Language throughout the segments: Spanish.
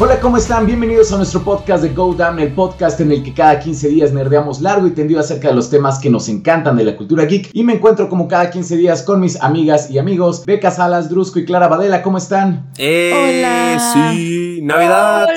Hola, ¿cómo están? Bienvenidos a nuestro podcast de Go Down, el podcast en el que cada 15 días nerdeamos largo y tendido acerca de los temas que nos encantan de la cultura geek. Y me encuentro como cada 15 días con mis amigas y amigos, Beca Salas, Drusco y Clara Badela. ¿Cómo están? ¡Eh! Hola. Sí, Navidad, Hola.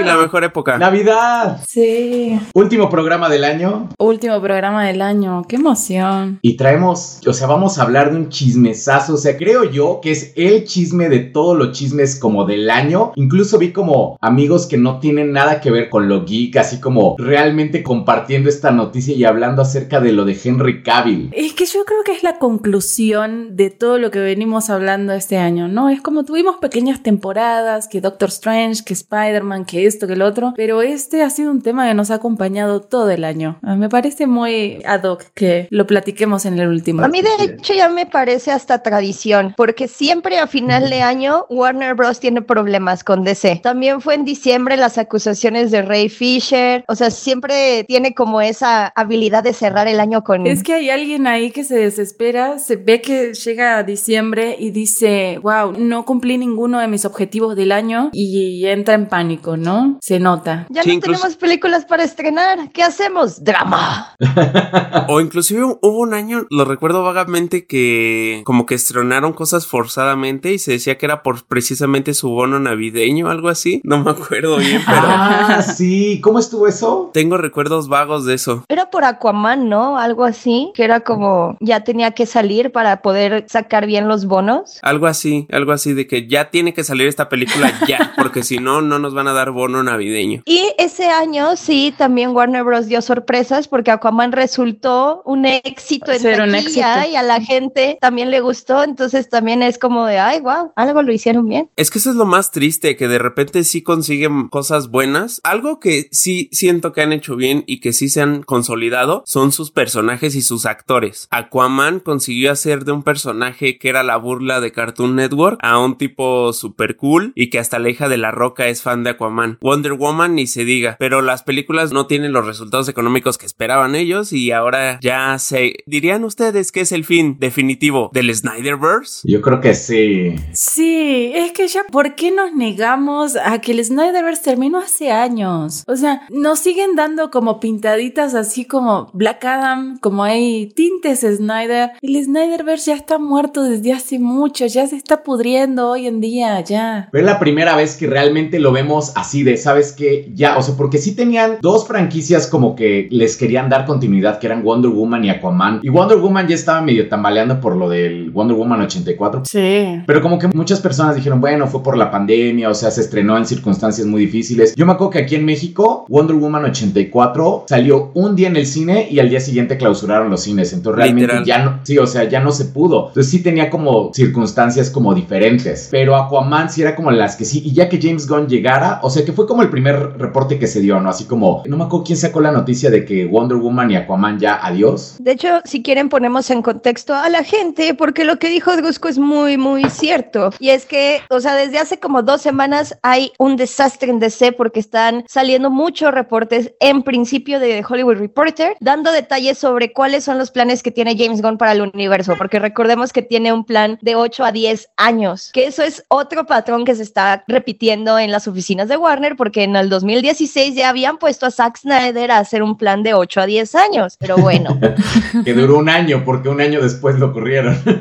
sí, la mejor época. ¡Navidad! Sí. Último programa del año. Último programa del año. ¡Qué emoción! Y traemos, o sea, vamos a hablar de un chismesazo. O sea, creo yo que es el chisme de todos los chismes como del año. Incluso vi como amigos que no tienen nada que ver con lo geek, así como realmente compartiendo esta noticia y hablando acerca de lo de Henry Cavill. Es que yo creo que es la conclusión de todo lo que venimos hablando este año, ¿no? Es como tuvimos pequeñas temporadas, que Doctor Strange, que Spider-Man, que esto, que lo otro, pero este ha sido un tema que nos ha acompañado todo el año. Ah, Me parece muy ad hoc que lo platiquemos en el último. A mí de hecho ya me parece hasta tradición, porque siempre a final de año Warner Bros. tiene problemas con DC. También fue en diciembre las acusaciones de Ray Fisher, o sea, siempre tiene como esa habilidad de cerrar el año con... Es que hay alguien ahí que se desespera, se ve que llega a diciembre y dice, wow, no cumplí ninguno de mis objetivos del año y entra en pánico, ¿no? Se nota. Ya Sí, no incluso- tenemos películas para estrenar. ¿Qué hacemos? Drama. O inclusive hubo un año, lo recuerdo vagamente, que como que estrenaron cosas forzadamente y se decía que era por precisamente su bono navideño, algo así. No me acuerdo bien, pero Ah, sí. ¿Cómo estuvo eso? tengo recuerdos vagos de eso. Era por Aquaman, ¿no? Algo así, que era como ya tenía que salir para poder sacar bien los bonos. Algo así, algo así de que ya tiene que salir esta película ya, porque si no, no nos van a dar bono navideño. Y ese año sí, también Warner Bros. dio sorpresas porque Aquaman resultó un éxito en un éxito. y a la gente también le gustó, entonces también es como de, ay, wow, algo lo hicieron bien. Es que eso es lo más triste, que de repente sí consiguen cosas buenas. Algo que sí siento que han hecho bien y que sí se han consolidado son sus personajes y sus actores. Aquaman consiguió hacer de un personaje que era la burla de Cartoon Network a un tipo super cool y que hasta la hija de la roca es fan de Aquaman. Wonder Woman ni se diga, pero las películas no tienen los resultados económicos que esperaban ellos y ahora ya se... ¿Dirían ustedes que es el fin definitivo del Snyderverse? Yo creo que sí. Sí, es que ya, ¿por qué nos negamos a que el Snyderverse terminó hace años? O sea, nos siguen dando como pintaditas así como Black Adam, como hay tintes Snyder. El Snyderverse ya está muerto desde hace mucho, ya se está pudriendo hoy en día, ya. Pero es la primera vez que realmente lo vemos así de, ¿sabes qué? Ya, o sea, porque sí tenían dos franquicias como que les querían dar continuidad, que eran Wonder Woman y Aquaman. Y Wonder Woman ya estaba medio tambaleando por lo del Wonder Woman 84. Sí. Pero como que muchas personas dijeron, bueno, fue por la pandemia, o sea, se estrenó en circunstancias muy difíciles. Yo me acuerdo que aquí en México, Wonder Woman 84 salió un día en el cine y al día siguiente clausuraron los cines. Entonces realmente Literal. ya no, sí, o sea, ya no se pudo. Entonces sí tenía como circunstancias como diferentes. Pero Aquaman sí era como las que sí. Y ya que James Gunn llegara, o sea, que fue como el primer reporte que se dio, ¿no? Así como, no me acuerdo quién sacó la noticia de que Wonder Woman y Aquaman ya adiós. De hecho, si quieren ponemos en contexto a la gente, porque lo que dijo Drusco es muy, muy cierto. Y es que, o sea, desde hace como dos semanas hay un desastre en DC porque están saliendo muchos reportes, en principio de Hollywood Reporter, dando detalles sobre cuáles son los planes que tiene James Gunn para el universo, porque recordemos que tiene un plan de 8 a 10 años, que eso es otro patrón que se está repitiendo en las oficinas de Warner, porque en el 2016 ya habían puesto a Zack Snyder a hacer un plan de 8 a 10 años, pero bueno. Que duró un año, porque un año después lo corrieron.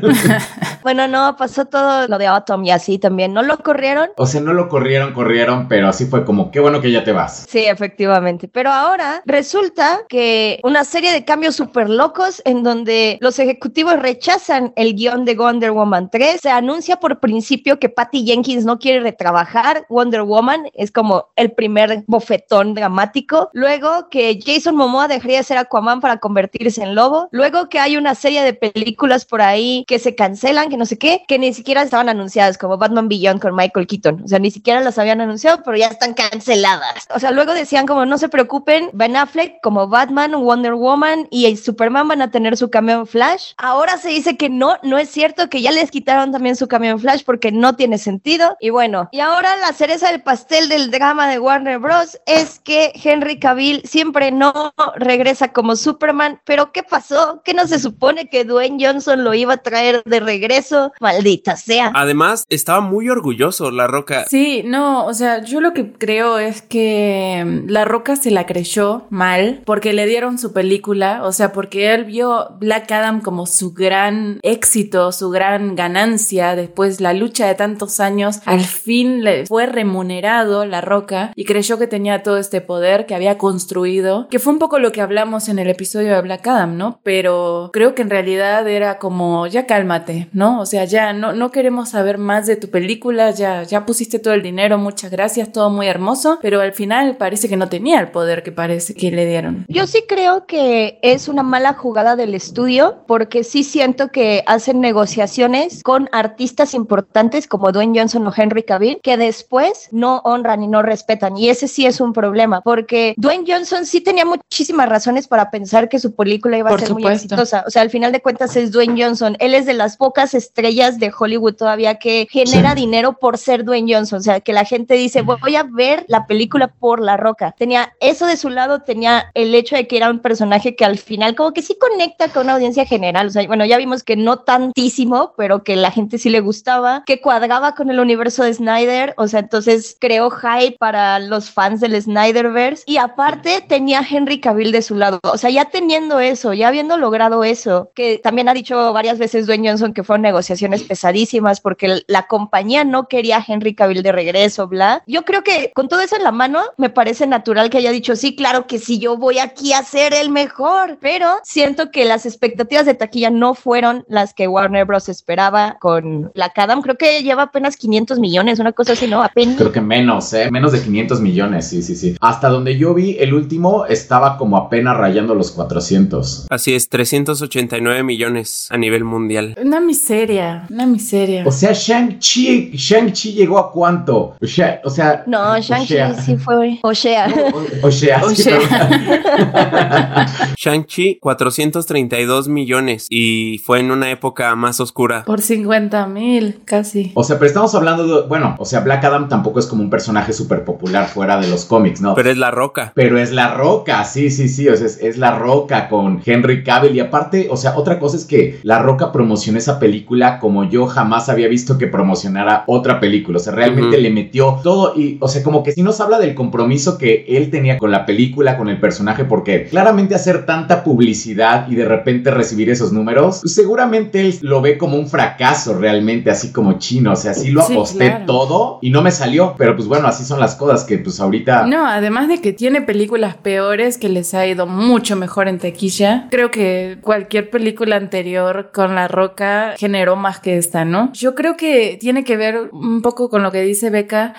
Bueno, no, pasó todo lo de Autumn y así también. ¿No lo corrieron? O sea, no lo corrieron, corrieron, pero así fue como, qué bueno que ya te vas. Sí, efectivamente. Pero ahora resulta que una serie de cambios súper locos en donde los ejecutivos rechazan el guion de Wonder Woman 3. Se anuncia por principio que Patty Jenkins no quiere retrabajar Wonder Woman. Es como el primer bofetón dramático. Luego que Jason Momoa dejaría de ser Aquaman para convertirse en lobo. Luego que hay una serie de películas por ahí que se cancelan, que no sé qué, que ni siquiera estaban anunciadas, como Batman Beyond con Michael Keaton. O sea, ni siquiera las habían anunciado, pero ya están canceladas. O sea, luego decían como no se preocupen, Ben Affleck como Batman, Wonder Woman y Superman van a tener su cameo en Flash. Ahora se dice que no, no es cierto, que ya les quitaron también su cameo en Flash porque no tiene sentido. Y bueno, y ahora la cereza del pastel del drama de Warner Bros. es que Henry Cavill siempre no regresa como Superman, pero ¿qué pasó? ¿Que no se supone que Dwayne Johnson lo iba a traer de regreso? Maldita sea. Además, estaba muy orgulloso La Roca. Sí, no, No, o sea, yo lo que creo es que mm, La Roca se la creyó mal porque le dieron su película, o sea, porque él vio Black Adam como su gran éxito, su gran ganancia después la lucha de tantos años, al fin le fue remunerado La Roca y creyó que tenía todo este poder que había construido, que fue un poco lo que hablamos en el episodio de Black Adam, ¿no? Pero creo que en realidad era como, ya cálmate, ¿no? O sea, ya no, no queremos saber más de tu película, ya, ya pusiste todo el dinero, muchas gracias, todo muy hermoso, pero al final parece que no tenía el poder que parece que le dieron. Yo sí creo que es una mala jugada del estudio, porque sí siento que hacen negociaciones con artistas importantes como Dwayne Johnson o Henry Cavill, que después no honran y no respetan. Y ese sí es un problema, porque Dwayne Johnson sí tenía muchísimas razones para pensar que su película iba a ser muy exitosa. O sea, al final de cuentas es Dwayne Johnson. Él es de las pocas estrellas de Hollywood todavía que genera dinero por ser Dwayne Johnson. O sea, que la gente dice, voy a ver la película por La Roca. Tenía eso de su lado, tenía el hecho de que era un personaje que al final como que sí conecta con una audiencia general. O sea, bueno, ya vimos que no tantísimo, pero que la gente sí le gustaba, que cuadraba con el universo de Snyder. O sea, entonces creó hype para los fans del Snyderverse. Y aparte tenía Henry Cavill de su lado. O sea, ya teniendo eso, ya habiendo logrado eso, que también ha dicho varias veces Dwayne Johnson que fueron negociaciones pesadísimas porque la compañía no quería a Henry Cavill de regreso, bla. Yo creo que con todo eso en la mano, me parece natural que haya dicho, sí, claro que sí, yo voy aquí a ser el mejor, pero siento que las expectativas de taquilla no fueron las que Warner Bros. esperaba con la Adam. Creo que lleva apenas 500 millones, una cosa así, ¿no? Apenas. Creo que menos, ¿eh? Menos de 500 millones, sí, sí, sí. Hasta donde yo vi, el último estaba como apenas rayando los 400. Así es, 389 millones a nivel mundial. Una miseria, una miseria. O sea, Shang-Chi, Shang-Chi llegó a cuánto? O sea, o sea no, Shang-Chi sí fue. O sea. O, sea, Shang-Chi, 432 millones y fue en una época más oscura. Por 50 mil, casi. O sea, pero estamos hablando de, bueno, o sea, Black Adam tampoco es como un personaje súper popular fuera de los cómics, ¿no? Pero es la roca. Pero es la roca, sí, sí, sí, o sea, es, es la roca con Henry Cavill y aparte, o sea, otra cosa es que la roca promocionó esa película como yo jamás había visto que promocionara otra película, o sea, realmente le metió todo y, o sea, como que sí nos habla del compromiso que él tenía con la película, con el personaje, porque claramente hacer tanta publicidad y de repente recibir esos números, pues seguramente él lo ve como un fracaso realmente, así como chino, o sea, sí lo aposté todo y no me salió, pero pues bueno, así son las cosas que pues ahorita... No, además de que tiene películas peores que les ha ido mucho mejor en tequilla, creo que cualquier película anterior con La Roca generó más que esta, ¿no? Yo creo que tiene que ver un poco con lo que dice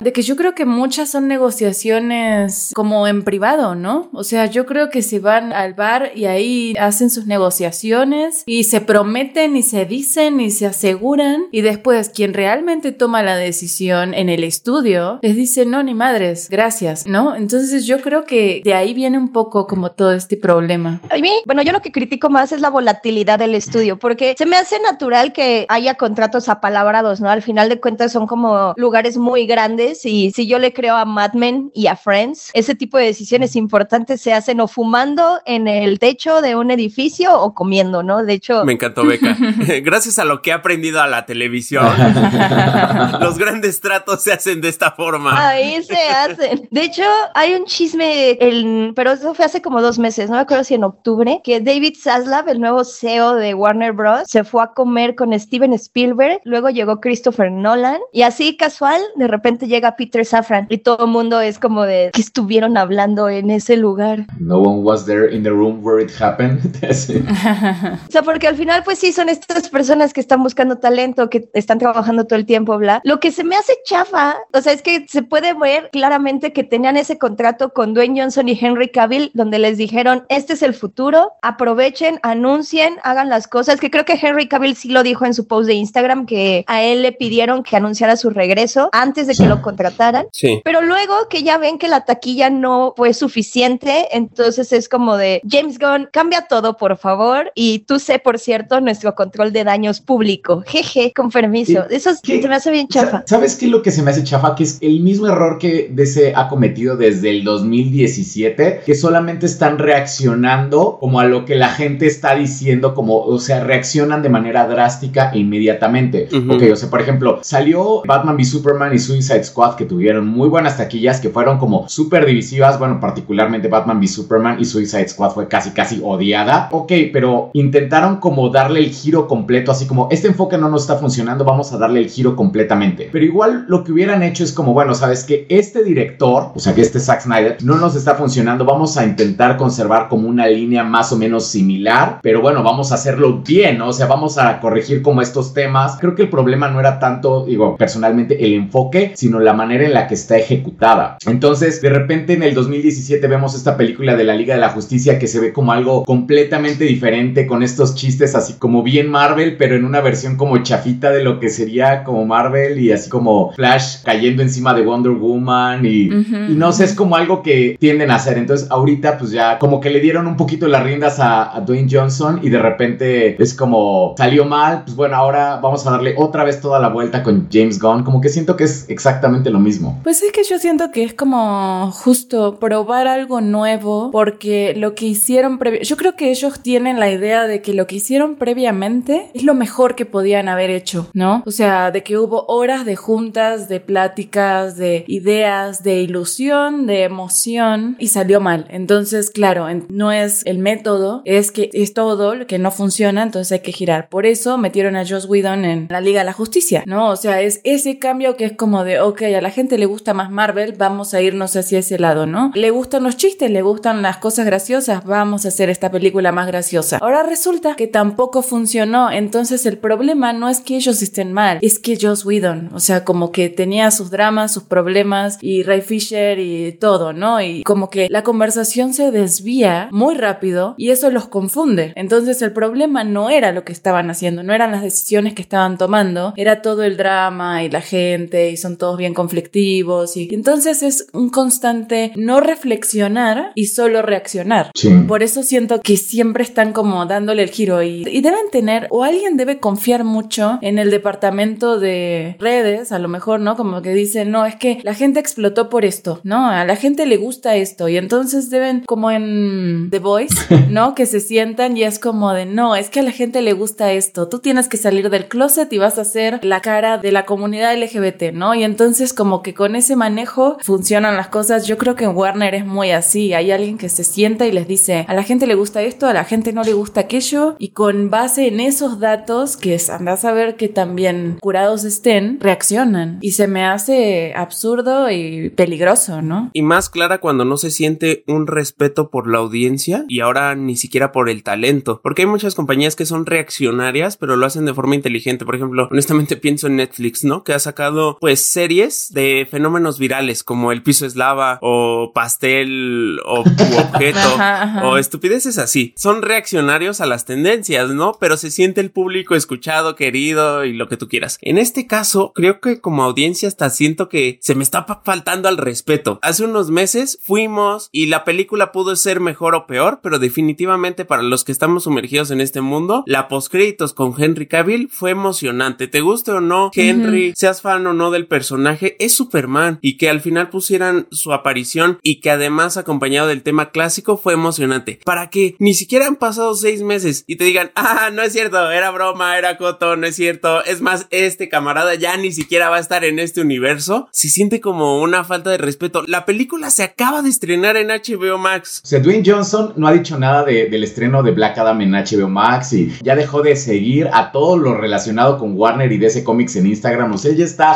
De que yo creo que muchas son negociaciones como en privado, ¿no? O sea, yo creo que se van al bar y ahí hacen sus negociaciones y se prometen y se dicen y se aseguran y después quien realmente toma la decisión en el estudio les dice, no, ni madres, gracias, ¿no? Entonces yo creo que de ahí viene un poco como todo este problema. A mí, bueno, yo lo que critico más es la volatilidad del estudio, porque se me hace natural que haya contratos apalabrados, ¿no? Al final de cuentas son como lugares muy grandes y si yo le creo a Mad Men y a Friends, ese tipo de decisiones importantes se hacen o fumando en el techo de un edificio o comiendo, ¿no? De hecho... Me encantó, Beca. Gracias a lo que he aprendido a la televisión, los grandes tratos se hacen de esta forma. Ahí se hacen. De hecho, hay un chisme, el, pero eso fue hace como dos meses, no me acuerdo si en octubre, que David Zaslav, el nuevo CEO de Warner Bros., se fue a comer con Steven Spielberg, luego llegó Christopher Nolan y así casual, de repente llega Peter Safran y todo el mundo es como de que estuvieron hablando en ese lugar. No one was there in the room where it happened. o sea, porque al final pues sí son estas personas que están buscando talento, que están trabajando todo el tiempo, bla. Lo que se me hace chafa, o sea, es que se puede ver claramente que tenían ese contrato con Dwayne Johnson y Henry Cavill donde les dijeron, este es el futuro, aprovechen, anuncien, hagan las cosas, que creo que Henry Cavill sí lo dijo en su post de Instagram, que a él le pidieron que anunciara su regreso antes de que lo contrataran. Sí. Pero luego que ya ven que la taquilla no fue suficiente, entonces es como de James Gunn, cambia todo, por favor. Y tú sé, por cierto, nuestro control de daños público. Jeje, con permiso. Eso se me hace bien chafa. ¿Sabes qué es lo que se me hace chafa? Que es el mismo error que DC ha cometido desde el 2017, que solamente están reaccionando como a lo que la gente está diciendo, como, o sea, reaccionan de manera drástica e inmediatamente. Ok, o sea, por ejemplo, salió Batman v Superman y Suicide Squad que tuvieron muy buenas taquillas, que fueron como súper divisivas, bueno, particularmente Batman v Superman y Suicide Squad fue casi casi odiada. Ok, pero intentaron como darle el giro completo, así como este enfoque no nos está funcionando, vamos a darle el giro completamente. Pero igual lo que hubieran hecho es como, bueno, sabes que este director, o sea que este Zack Snyder, no nos está funcionando, vamos a intentar conservar como una línea más o menos similar, pero bueno, vamos a hacerlo bien. O sea, vamos a corregir como estos temas. Creo que el problema no era tanto, digo, personalmente el enfoque, sino la manera en la que está ejecutada. Entonces, de repente en el 2017 vemos esta película de la Liga de la Justicia que se ve como algo completamente diferente con estos chistes así como bien Marvel, pero en una versión como chafita de lo que sería como Marvel y así como Flash cayendo encima de Wonder Woman y, y no sé, es como algo que tienden a hacer. Entonces, ahorita pues ya como que le dieron un poquito las riendas a, a Dwayne Johnson y de repente es como salió mal, pues bueno, ahora vamos a darle otra vez toda la vuelta con James Gunn. Como que siento que es exactamente lo mismo. Pues es que yo siento que es como justo probar algo nuevo porque lo que hicieron previo, yo creo que ellos tienen la idea de que lo que hicieron previamente es lo mejor que podían haber hecho, ¿no? O sea, de que hubo horas de juntas, de pláticas, de ideas, de ilusión, de emoción y salió mal. Entonces, claro, no es el método, es que es todo lo que no funciona, entonces hay que girar. Por eso metieron a Joss Whedon en la Liga de la Justicia, ¿no? O sea, es ese cambio que es como de, ok, a la gente le gusta más Marvel, vamos a irnos hacia ese lado, ¿no? Le gustan los chistes, le gustan las cosas graciosas, vamos a hacer esta película más graciosa. Ahora resulta que tampoco funcionó, entonces el problema no es que ellos estén mal, es que Joss Whedon, o sea, como que tenía sus dramas, sus problemas y Ray Fisher y todo, ¿no? Y como que la conversación se desvía muy rápido y eso los confunde. Entonces el problema no era lo que estaban haciendo, no eran las decisiones que estaban tomando, era todo el drama y la gente y son todos bien conflictivos y entonces es un constante no reflexionar y solo reaccionar. Por eso siento que siempre están como dándole el giro y, y deben tener o alguien debe confiar mucho en el departamento de redes, a lo mejor, ¿no? Como que dicen, no, es que la gente explotó por esto, ¿no? A la gente le gusta esto y entonces deben, como en The Voice, ¿no? que se sientan y es como de, no, es que a la gente le gusta esto, tú tienes que salir del closet y vas a ser la cara de la comunidad LGBT, ¿no? Y entonces como que con ese manejo funcionan las cosas. Yo creo que en Warner es muy así, hay alguien que se sienta y les dice, a la gente le gusta esto, a la gente no le gusta aquello y con base en esos datos que andas a ver que también curados estén, reaccionan y se me hace absurdo y peligroso, ¿no? Y más clara cuando no se siente un respeto por la audiencia y ahora ni siquiera por el talento, porque hay muchas compañías que son reaccionarias, pero lo hacen de forma inteligente. Por ejemplo, honestamente pienso en Netflix, ¿no? Que ha sacado pues series de fenómenos virales como El piso es lava o Pastel o Objeto o estupideces así. Son reaccionarios a las tendencias, ¿no? Pero se siente el público escuchado, querido y lo que tú quieras. En este caso, creo que como audiencia hasta siento que se me está faltando al respeto. Hace unos meses fuimos y la película pudo ser mejor o peor, pero definitivamente para los que estamos sumergidos en este mundo, la postcréditos con Henry Cavill fue emocionante. Te guste o no, Henry, seas fan o no del personaje, es Superman y que al final pusieran su aparición y que además acompañado del tema clásico fue emocionante. Para que ni siquiera han pasado seis meses y te digan, ah, no es cierto, era broma, era coto, no es cierto. Es más, este camarada ya ni siquiera va a estar en este universo. Se siente como una falta de respeto. La película se acaba de estrenar en HBO Max. O sea, Dwayne Johnson no ha dicho nada del estreno de Black Adam en HBO Max y ya dejó de seguir a todo lo relacionado con Warner y DC Comics en Instagram. O sea, ya está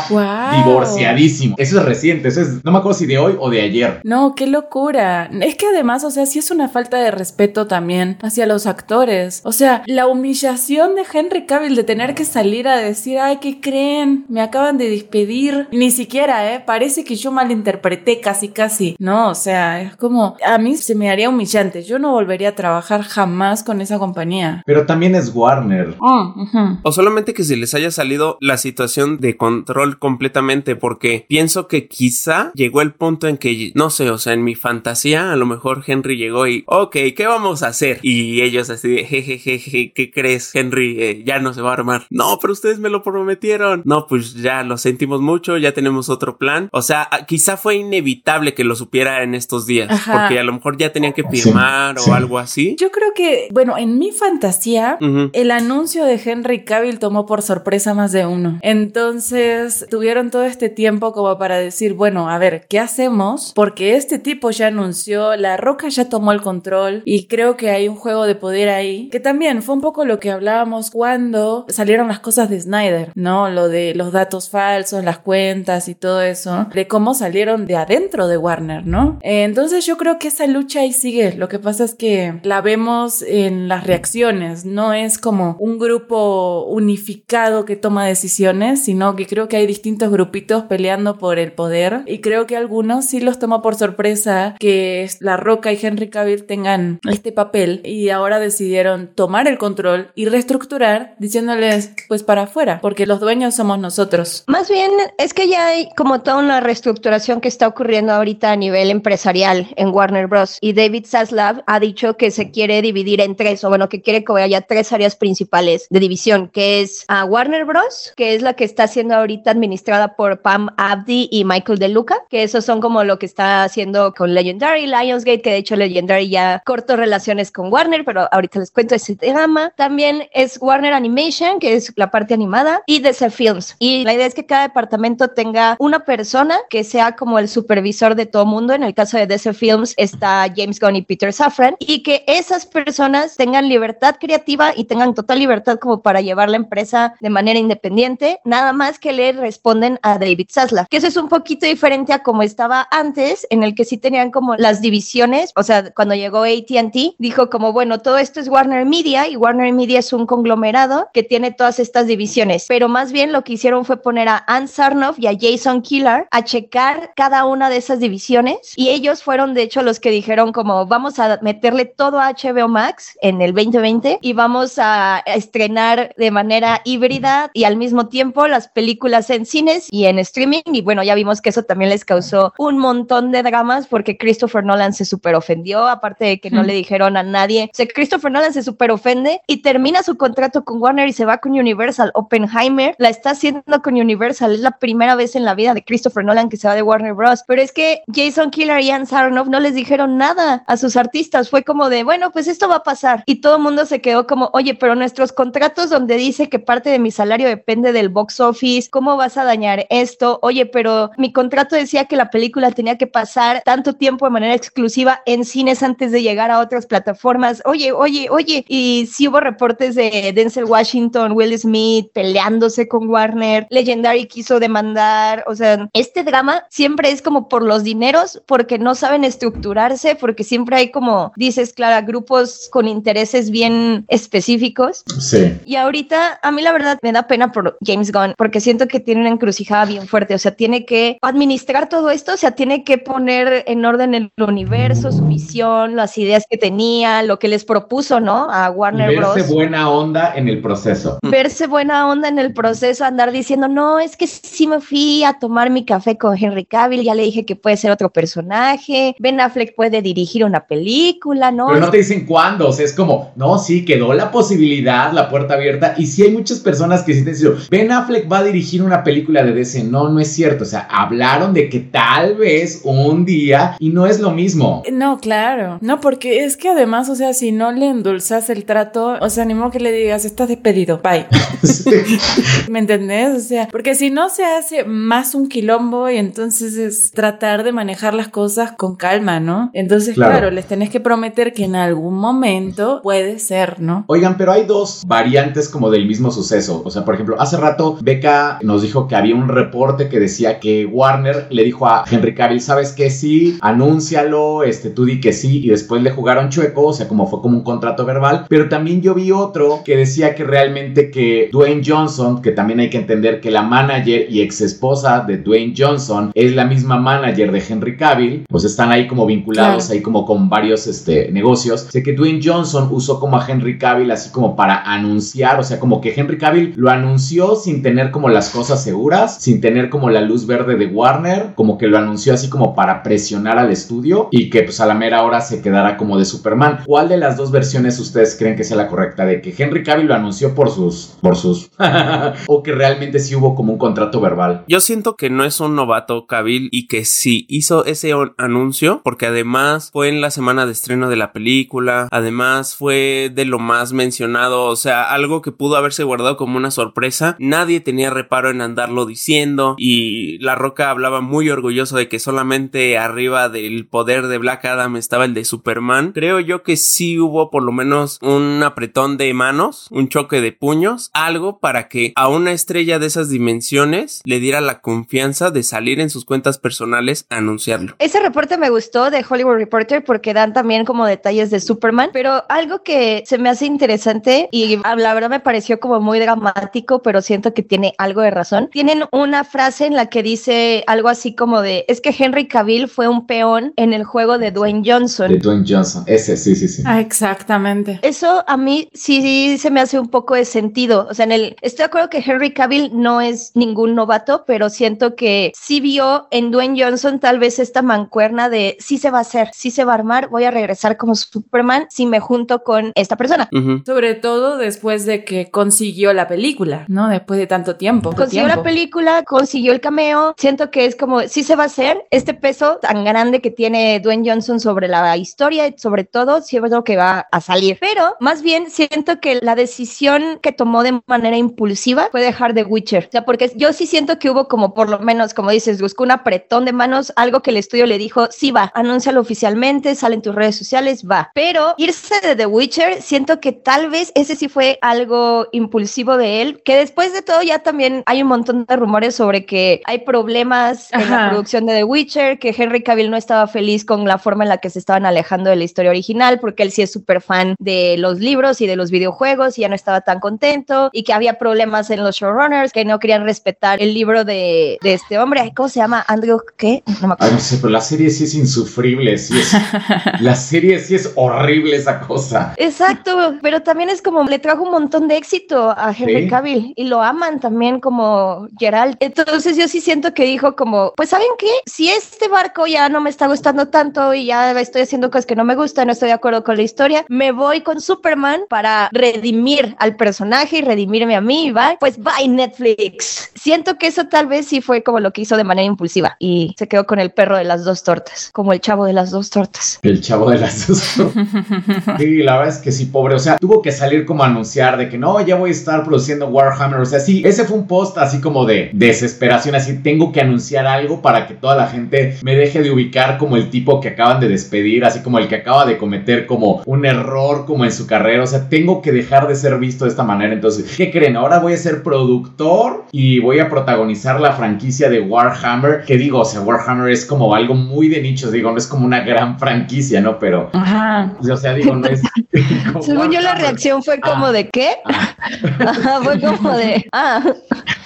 divorciadísimo. Eso es reciente, eso es, no me acuerdo si de hoy o de ayer. No, qué locura. Es que además, o sea, sí es una falta de respeto también hacia los actores. O sea, la humillación de Henry Cavill de tener que salir a decir, ay, ¿qué creen? Me acaban de despedir. Ni siquiera, ¿eh? Parece que yo malinterpreté casi, casi. No, o sea, es como, a mí se me haría humillante. Yo no volvería a trabajar jamás con esa compañía. Pero también es Warner. Oh, o solamente que se les haya salido la situación de control completamente, porque pienso que quizá llegó el punto en que, no sé, o sea, en mi fantasía, a lo mejor Henry llegó y, ok, ¿qué vamos a hacer? Y ellos así de, jejeje, ¿qué crees, Henry? Eh, ya no se va a armar. No, pero ustedes me lo prometieron. No, pues ya lo sentimos mucho, ya tenemos otro plan. O sea, quizá fue inevitable que lo supiera en estos días, porque a lo mejor ya tenían que firmar o algo así. Yo creo que, bueno, en mi fantasía, el anuncio de Henry Cavill tomó por sorpresa más de uno. Entonces tuvieron todo este tiempo como para decir, bueno, a ver, ¿qué hacemos? Porque este tipo ya anunció, La Roca ya tomó el control y creo que hay un juego de poder ahí, que también fue un poco lo que hablábamos cuando salieron las cosas de Snyder, ¿no? Lo de los datos falsos, las cuentas y todo eso, de cómo salieron de adentro de Warner, ¿no? Entonces yo creo que esa lucha ahí sigue. Lo que pasa es que la vemos en las reacciones, no es como un grupo unificado que toma decisiones, sino que creo que hay distintos grupitos peleando por el poder y creo que algunos sí los toma por sorpresa que La Roca y Henry Cavill tengan este papel y ahora decidieron tomar el control y reestructurar diciéndoles pues para afuera, porque los dueños somos nosotros. Más bien es que ya hay como toda una reestructuración que está ocurriendo ahorita a nivel empresarial en Warner Bros. Y David Zaslav ha dicho que se quiere dividir en tres, o bueno, que quiere que haya tres áreas principales de división, que es a Warner Bros., que es la que está siendo ahorita administrada por Pam Abdi y Michael DeLuca, que esos son como lo que está haciendo con Legendary, Lionsgate, que de hecho Legendary ya cortó relaciones con Warner, pero ahorita les cuento ese drama. También es Warner Animation, que es la parte animada, y DC Films. Y la idea es que cada departamento tenga una persona que sea como el supervisor de todo mundo. En el caso de DC Films está James Gunn y Peter Safran, y que esas personas tengan libertad creativa y tengan total libertad como para llevar la empresa de manera independiente, nada más que le responden a David Zaslav, que eso es un poquito diferente a como estaba antes, en el que sí tenían como las divisiones, o sea, cuando llegó AT&T, dijo como, bueno, todo esto es Warner Media y Warner Media es un conglomerado que tiene todas estas divisiones, pero más bien lo que hicieron fue poner a Ann Sarnoff y a Jason Killer a checar cada una de esas divisiones. Y ellos fueron de hecho los que dijeron como, vamos a meterle todo a HBO Max en el 2020 y vamos a estrenar de manera híbrida y al mismo tiempo las películas en cines y en streaming. Y bueno, ya vimos que eso también les causó un montón de dramas porque Christopher Nolan se super ofendió, aparte de que no le dijeron a nadie. O sea, Christopher Nolan se super ofende y termina su contrato con Warner y se va con Universal. Oppenheimer la está haciendo con Universal. Es la primera vez en la vida de Christopher Nolan que se va de Warner Bros. Pero es que Jason Killer y Ann Sarnoff no les dijeron nada a sus artistas. Fue como de, bueno, pues esto va a pasar. Y todo el mundo se quedó como, oye, pero nuestros contratos donde dice que parte de mi salario depende del box office, ¿cómo vas a dañar esto? Oye, pero mi contrato decía que la película tenía que pasar tanto tiempo de manera exclusiva en cines antes de llegar a otras plataformas. Oye, oye, oye. Y si hubo reportes de Denzel Washington, Will Smith peleándose con Warner, Legendary quiso demandar. O sea, este drama siempre es como por los dineros, porque no saben estructurarse, porque siempre hay como, dices, Clara, grupos con intereses bien específicos. Sí. Y ahorita a mí la verdad me da pena por James Gunn porque siento que tiene una encrucijada bien fuerte, o sea, tiene que administrar todo esto, o sea, tiene que poner en orden el universo, su visión, las ideas que tenía, lo que les propuso, ¿no? A Warner y verse Bros. buena onda en el proceso. Verse buena onda en el proceso, andar diciendo, no, es que sí me fui a tomar mi café con Henry Cavill, ya le dije que puede ser otro personaje, Ben Affleck puede dirigir una película, ¿no? Pero no te dicen cuándo, o sea, es como, no, sí, quedó la posibilidad, la puerta abierta, y sí hay muchas personas que sí te dicen, Ben Affleck va a dirigir una película de No, no es cierto, o sea, hablaron de que tal vez un día, y no es lo mismo. No, claro. No, porque es que además, o sea, si no le endulzas el trato, o sea, ni modo que le digas, estás despedido, bye. ¿Me entendés? O sea, porque si no se hace más un quilombo y entonces es tratar de manejar las cosas con calma, ¿no? Entonces, Claro. claro, les tenés que prometer que en algún momento puede ser, ¿no? Oigan, pero hay dos variantes como del mismo suceso. O sea, por ejemplo, hace rato Beca nos dijo que había un reporte que decía que Warner le dijo a Henry Cavill, ¿sabes qué? Sí, anúncialo, este, tú di que sí, y después le jugaron chueco, o sea, como fue como un contrato verbal. Pero también yo vi otro que decía que realmente que Dwayne Johnson, que también hay que entender que la manager y ex esposa de Dwayne Johnson es la misma manager de Henry Cavill, pues están ahí como vinculados Claro. ahí como con varios este, negocios. Sé que Dwayne Johnson usó como a Henry Cavill así como para anunciar, o sea, como que Henry Cavill lo anunció sin tener como las cosas seguras, sin tener como la luz verde de Warner, como que lo anunció así como para presionar al estudio y que pues a la mera hora se quedara como de Superman. ¿Cuál de las dos versiones ustedes creen que sea la correcta? ¿De que Henry Cavill lo anunció por sus... por sus... o que realmente sí hubo como un contrato verbal? Yo siento que no es un novato Cavill y que sí hizo ese anuncio porque además fue en la semana de estreno de la película, además fue de lo más mencionado, o sea, algo que pudo haberse guardado como una sorpresa, nadie tenía reparo en andarlo diciendo diciendo y La Roca hablaba muy orgulloso de que solamente arriba del poder de Black Adam estaba el de Superman, creo yo que sí hubo por lo menos un apretón de manos, un choque de puños, algo para que a una estrella de esas dimensiones le diera la confianza de salir en sus cuentas personales a anunciarlo. Ese reporte me gustó de Hollywood Reporter porque dan también como detalles de Superman, pero algo que se me hace interesante y la verdad me pareció como muy dramático, pero siento que tiene algo de razón. Tienen una frase en la que dice algo así como de, es que Henry Cavill fue un peón en el juego de Dwayne Johnson. De Dwayne Johnson, ese, sí, sí, sí. Ah, exactamente. Eso a mí sí, se me hace un poco de sentido. O sea, en el, estoy de acuerdo que Henry Cavill no es ningún novato, pero siento que sí vio en Dwayne Johnson tal vez esta mancuerna de sí se va a hacer, sí se va a armar, voy a regresar como Superman si me junto con esta persona. Sobre todo después de que consiguió la película, ¿no? Después de tanto tiempo. Consiguió la película, consiguió el cameo. Siento que es como, sí se va a hacer este peso tan grande que tiene Dwayne Johnson sobre la historia y sobre todo, sí es lo que va a salir. Pero más bien siento que la decisión que tomó de manera impulsiva fue dejar de Witcher. O sea, porque yo sí siento que hubo como por lo menos, como dices, buscó un apretón de manos, algo que el estudio le dijo, sí va, anúncialo oficialmente, sale en tus redes sociales, va. Pero irse de The Witcher, siento que tal vez ese sí fue algo impulsivo de él, que después de todo ya también hay un montón de rumores sobre que hay problemas en la producción de The Witcher, que Henry Cavill no estaba feliz con la forma en la que se estaban alejando de la historia original, porque él sí es súper fan de los libros y de los videojuegos y ya no estaba tan contento, y que había problemas en los showrunners, que no querían respetar el libro de, de este hombre, ¿cómo se llama? Andrew, ¿qué? No me acuerdo. no sé, pero la serie sí es insufrible, sí es, la serie sí es horrible esa cosa. Exacto, pero también es como le trajo un montón de éxito a Henry Cavill y lo aman también como Gerald. Entonces yo sí siento que dijo como, pues ¿saben qué? Si este barco ya no me está gustando tanto y ya estoy haciendo cosas que no me gustan, no estoy de acuerdo con la historia, me voy con Superman para redimir al personaje y redimirme a mí, ¿va? Pues bye Netflix. Siento que eso tal vez sí fue como lo que hizo de manera impulsiva y se quedó con el perro de las dos tortas, como el chavo de las dos tortas. El chavo de las dos tortas. sí, la verdad es que sí, pobre. O sea, tuvo que salir como a anunciar de que no, ya voy a estar produciendo Warhammer. O sea, sí, ese fue un post así como de desesperación, así tengo que anunciar algo para que toda la gente me deje de ubicar como el tipo que acaban de despedir, así como el que acaba de cometer como un error como en su carrera. O sea, tengo que dejar de ser visto de esta manera. Entonces, ¿qué creen? Ahora voy a ser productor y voy a protagonizar la franquicia de Warhammer. Que digo, o sea, Warhammer es como algo muy de nichos, digo, no es como una gran franquicia, ¿no? Pero, o sea, digo, no es... Según yo la reacción fue como ah. de ¿qué? Ah. fue como de ah.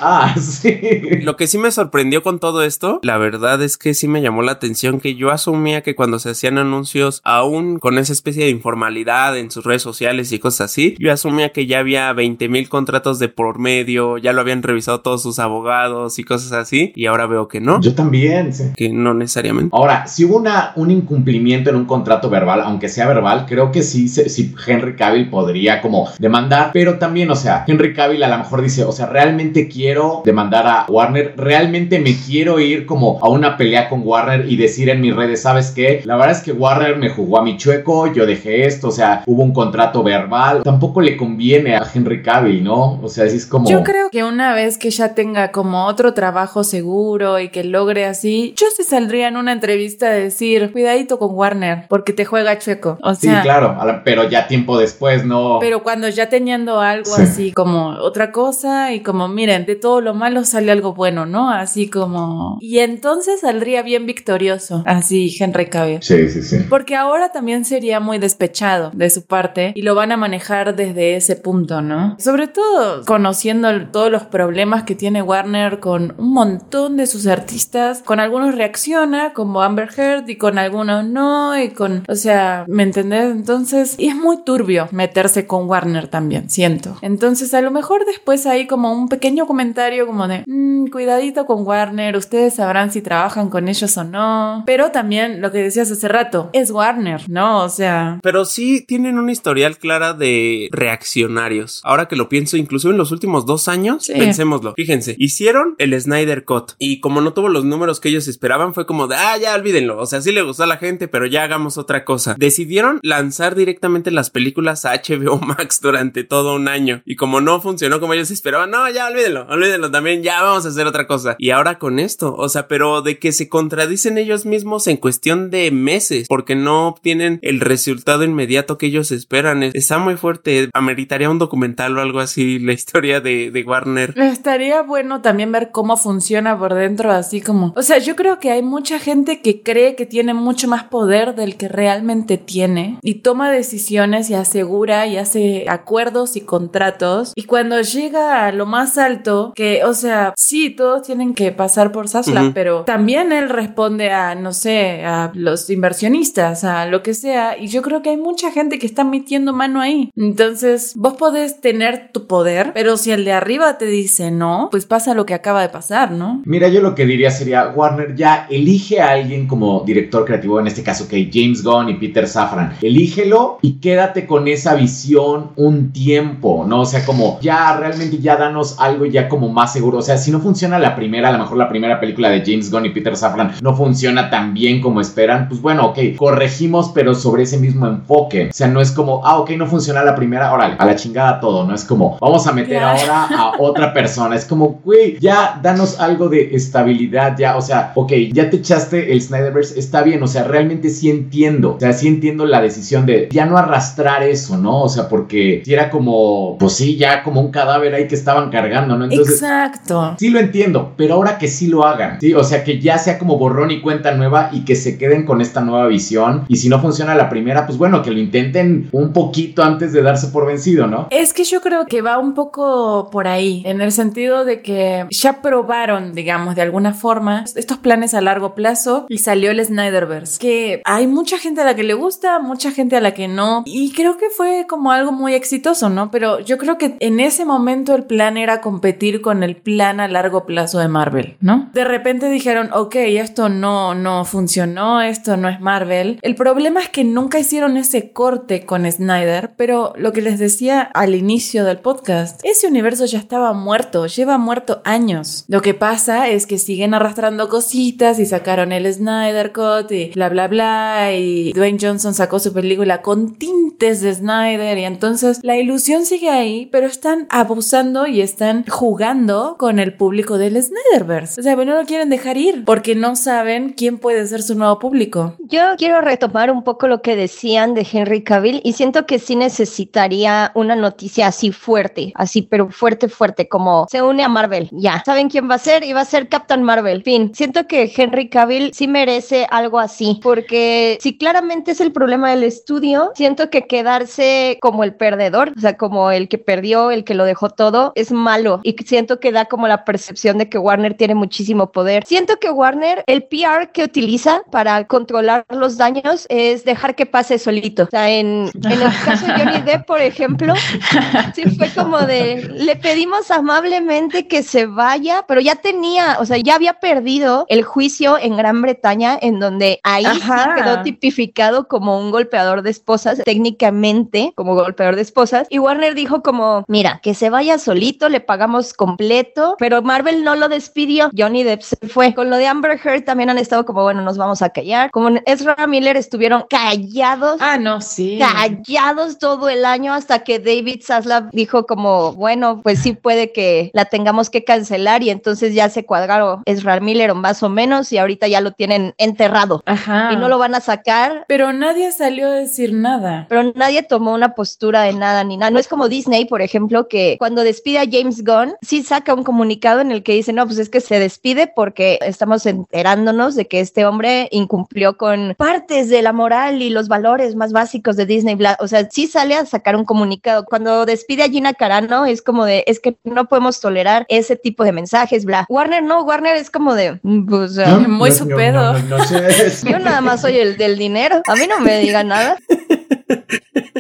Ah, sí. Lo que sí me sorprendió con todo esto, la verdad es que sí me llamó la atención que yo asumía que cuando se hacían anuncios, aún con esa especie de informalidad en sus redes sociales y cosas así, yo asumía que ya había 20 mil contratos de por medio, ya lo habían revisado todos sus abogados y cosas así, y ahora veo que no. Yo también, sí. Que no necesariamente. Ahora, si hubo una, un incumplimiento en un contrato verbal, aunque sea verbal, creo que sí, sí Henry Cavill podría como demandar, pero también, o sea, Henry Cavill a lo mejor dice, o sea, realmente quiero demandar a Warner, realmente me quiero ir como a una pelea con Warner y decir en mis redes, ¿sabes qué? La verdad es que Warner me jugó a mi chueco, yo dejé esto, o sea, hubo un contrato verbal, tampoco le conviene a Henry Cavill, ¿no? O sea, es como... Yo creo que una vez que ya tenga como otro trabajo seguro y que logre así, yo sí saldría en una entrevista a decir, cuidadito con Warner, porque te juega chueco. O sea, sí, claro, pero ya tiempo después, ¿no? Pero cuando ya teniendo algo así como otra cosa y como, miren, de todo lo malo sale algo bueno, ¿no? Así como... Y entonces saldría bien victorioso, así Henry Cavill. Sí, sí, sí. Porque ahora también sería muy despechado de su parte y lo van a manejar desde ese punto, ¿no? Sobre todo conociendo todos los problemas que tiene Warner con un montón de sus artistas, con algunos reacciona como Amber Heard y con algunos no y con, o sea, ¿me entendés? Entonces, y es muy turbio meterse con Warner también, siento. Entonces, a lo mejor después hay como un pequeño comentario como de, mm, cuidadito con Warner, ustedes sabrán si trabajan con ellos o no. Pero también lo que decías hace rato, es Warner, ¿no? O sea... Pero sí tienen una historial clara de reaccionarios. Ahora que lo pienso, incluso en los últimos dos años, pensémoslo. Fíjense, hicieron el Snyder Cut y como no tuvo los números que ellos esperaban, fue como de, ah, ya olvídenlo. O sea, sí le gustó a la gente, pero ya hagamos otra cosa. Decidieron lanzar directamente las películas a HBO Max durante todo un año y como no funcionó como ellos esperaban, no, ya olvídenlo, olvídenlo también, ya vamos a hacer otra cosa. Y ahora con esto, o sea, pero de que se contradicen ellos mismos en cuestión de meses, porque no obtienen el resultado inmediato que ellos esperan. Está muy fuerte, ameritaría un documental o algo así, la historia de, Warner. Estaría bueno también ver cómo funciona por dentro, así como, o sea, yo creo que hay mucha gente que cree que tiene mucho más poder del que realmente tiene y toma decisiones y asegura y hace acuerdos y contratos y cuando llega a lo más alto, que, o sea, sí, todos tienen que pasar por Sasla, pero también él responde a, no sé, a los inversionistas, a lo que sea, y yo creo que hay mucha gente que está metiendo mano ahí. Entonces, vos podés tener tu poder, pero si el de arriba te dice no, pues pasa lo que acaba de pasar, ¿no? Mira, yo lo que diría sería, Warner ya elige a alguien como director creativo, en este caso que James Gunn y Peter Safran, elígelo y quédate con esa visión un tiempo, ¿no? O sea, como ya realmente ya danos algo ya como más seguro, o sea, si no funciona la primera, a lo mejor la primera película de James Gunn y Peter Safran no funciona tan bien como esperan, pues bueno, ok, corregimos, pero sobre ese mismo enfoque, o sea, no es como, ah, ok, no funciona la primera, órale, a la chingada todo, no es como, vamos a meter ahora a otra persona, es como, güey, ya danos algo de estabilidad, ya, o sea, ok, ya te echaste el Snyderverse, está bien, o sea, realmente sí entiendo, o sea, sí entiendo la decisión de ya no arrastrar eso, ¿no? O sea, porque si era como, pues sí, ya como un cadáver ahí que estaban cargando, ¿no? Entonces, Exacto. Sí lo entiendo, pero ahora que sí lo hagan, ¿sí? O sea, que ya sea como borrón y cuenta nueva y que se queden con esta nueva visión. Y si no funciona la primera, pues bueno, que lo intenten un poquito antes de darse por vencido, ¿no? Es que yo creo que va un poco por ahí, en el sentido de que ya probaron, digamos, de alguna forma estos planes a largo plazo y salió el Snyderverse. Que hay mucha gente a la que le gusta, mucha gente a la que no. Y creo que fue como algo muy exitoso, ¿no? Pero yo creo que en ese momento el plan era competir con el plan a largo plazo de Marvel, ¿no? De repente dijeron, ok, esto no, no funcionó, esto no es Marvel. El problema es que nunca hicieron ese corte con Snyder, pero lo que les decía al inicio del podcast, ese universo ya estaba muerto, lleva muerto años. Lo que pasa es que siguen arrastrando cositas y sacaron el Snyder Cut y bla bla bla y Dwayne Johnson sacó su película con tintes de Snyder y entonces la ilusión sigue ahí, pero están abusando y están jugando con el público del Snyderverse. O sea, no lo quieren dejar ir porque no saben quién puede ser su nuevo público. Yo quiero retomar un poco lo que decían de Henry Cavill y siento que sí necesitaría una noticia así fuerte, así pero fuerte, fuerte, como se une a Marvel. Ya, ¿saben quién va a ser? Y va a ser Captain Marvel. Fin. Siento que Henry Cavill sí merece algo así, porque si claramente es el problema del estudio, siento que quedarse como el perdedor, o sea, como el que perdió, el que lo dejó todo, es malo y siento que da como la percepción de que Warner tiene muchísimo poder. Siento que Warner, el PR que utiliza para controlar los daños es dejar que pase solito. O sea, en, en el caso de Johnny Depp, por ejemplo, sí fue como de, le pedimos amablemente que se vaya, pero ya tenía, o sea, ya había perdido el juicio en Gran Bretaña, en donde ahí sí quedó tipificado como un golpeador de esposas, técnicamente como golpeador de esposas, y Warner dijo como, mira, que se vaya solito, le pagamos completo, pero Marvel no lo despidió, Johnny Depp se fue. Con lo de Amber Heard también han estado como, bueno, nos vamos a callar. Como en Ezra Miller estuvieron callados. Ah, no, sí. Callados todo el año hasta que David Zaslav dijo como, bueno, pues sí puede que la tengamos que cancelar y entonces ya se cuadraron Ezra Miller más o menos y ahorita ya lo tienen enterrado. Ajá. Y no lo van a sacar. Pero nadie salió a decir nada. Pero nadie tomó una postura de nada ni nada. No es como Disney, por ejemplo, que cuando despide a James Gunn, sí saca un comunicado en el que dice, no, pues es que se despide porque estamos enterándonos de que este hombre incumplió con partes de la moral y los valores más básicos de Disney. Bla. O sea, sí sale a sacar un comunicado. Cuando despide a Gina Carano, es como de, es que no podemos tolerar ese tipo de mensajes, bla. Warner no, Warner es como de, pues, no, muy no, su pedo. Yo nada más soy el del dinero. A mí no me diga nada.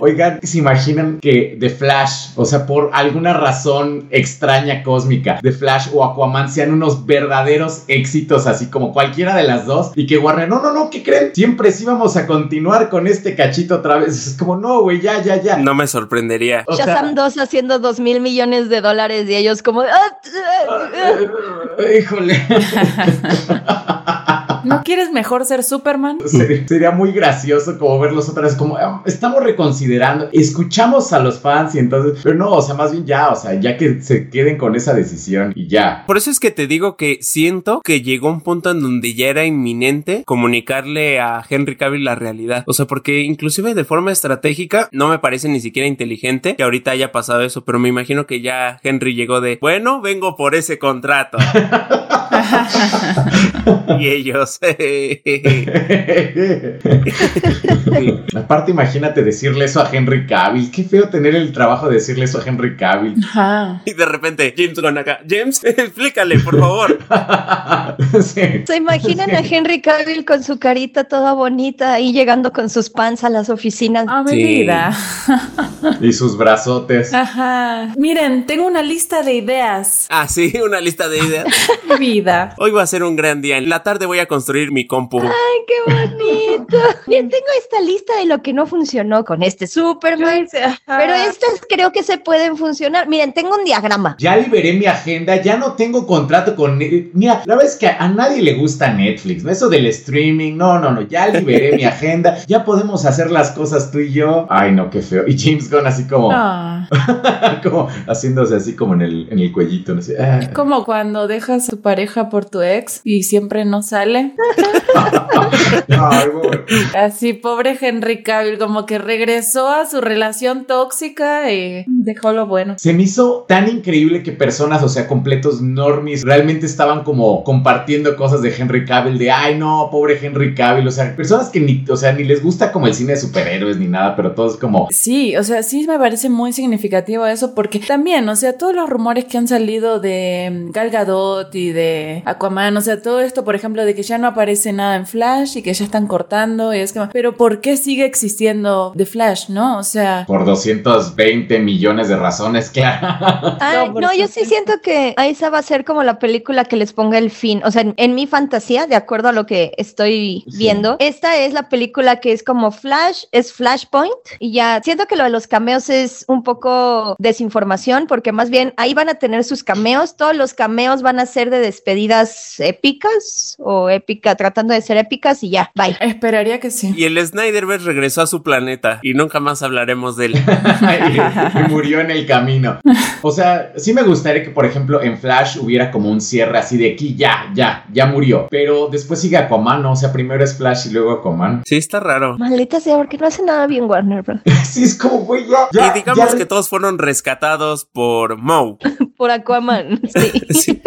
Oigan, ¿se imaginan que The Flash, o sea, por alguna razón extraña cósmica, The Flash o Aquaman sean unos verdaderos éxitos, así como cualquiera de las dos, y que Warner, no, no, no, ¿qué creen? Siempre sí vamos a continuar con este cachito otra vez. Es como, no, güey, ya, ya, ya. No me sorprendería. O Shazam 2 haciendo dos mil millones de dólares y ellos como, ah, híjole. ¿No quieres mejor ser Superman? Ser- sería muy gracioso como verlos otra vez como "Ah, estamos reconsiderando, escuchamos a los fans y entonces, pero no, o sea, más bien ya, o sea, ya que se queden con esa decisión y ya. Por eso es que te digo que siento que llegó un punto en donde ya era inminente comunicarle a Henry Cavill la realidad. O sea, porque inclusive de forma estratégica no me parece ni siquiera inteligente que ahorita haya pasado eso, pero me imagino que ya Henry llegó de, bueno, vengo por ese contrato. y ellos... Aparte, imagínate decirle eso a Henry Cavill. Qué feo tener el trabajo de decirle eso a Henry Cavill. Ajá. y de repente James Gunn acá, James, explícale, por favor. Sí. ¿Se imaginan a Henry Cavill con su carita toda bonita ahí llegando con sus pants a las oficinas? A mi Sí. vida. Y sus brazotes. Ajá. Miren, tengo una lista de ideas. Ah, sí, una lista de ideas. Mi Hoy va a ser un gran día. En la tarde voy a construir mi compu. ¡Ay, qué bonito! Bien, tengo esta lista de lo que no funcionó con este Superman. Pero estas creo que se pueden funcionar. Miren, tengo un diagrama. Ya liberé mi agenda, ya no tengo contrato con... Mira, la verdad es que a nadie le gusta Netflix, ¿no? Eso del streaming, no, no, no, ya liberé mi agenda, ya podemos hacer las cosas tú y yo. Ay, no, qué feo. Y James Gunn así como, Ah, como haciéndose así como en el, en el cuellito, no sé. Ah. es como cuando dejas a tu pareja por tu ex y siempre no sale. Así, pobre Henry Cavill, como que regresó a su relación tóxica y dejó lo bueno. Se me hizo tan increíble que personas, o sea, completos normies, realmente estaban como compartiendo cosas de Henry Cavill, de ay no, pobre Henry Cavill, o sea, personas que ni, o sea, ni les gusta como el cine de superhéroes ni nada, pero todos como, Sí, o sea, sí me parece muy significativo eso porque también, o sea, todos los rumores que han salido de mm, Gal Gadot y de Aquaman, o sea, todo esto, por ejemplo, de que ya no aparece nada en Flash y que ya están cortando y es que, pero ¿por qué sigue existiendo The Flash, no? O sea, por 220 millones de razones, claro. Ay, No, yo sí siento que esa va a ser como la película que les ponga el fin. O sea, en, en mi fantasía, de acuerdo a lo que estoy Sí. viendo, esta es la película que es como Flash, es Flashpoint. Y ya siento que lo de los cameos es un poco desinformación, porque más bien ahí van a tener sus cameos. Todos los cameos van a ser de épicas o épica, tratando de ser épicas y ya, bye. esperaría que sí. Y el Snyderverse regresó a su planeta y nunca más hablaremos de él. y, y murió en el camino. O sea, sí me gustaría que, por ejemplo, en Flash hubiera como un cierre así de aquí, ya, ya, ya murió. Pero después sigue Aquaman, ¿no? O sea, primero es Flash y luego Aquaman. Sí, está raro. Maldita sea, porque no hace nada bien Warner Bros. Sí, es como, güey, ya, ya. y digamos ya- que todos fueron rescatados por Moe. Por Aquaman, sí. Sí,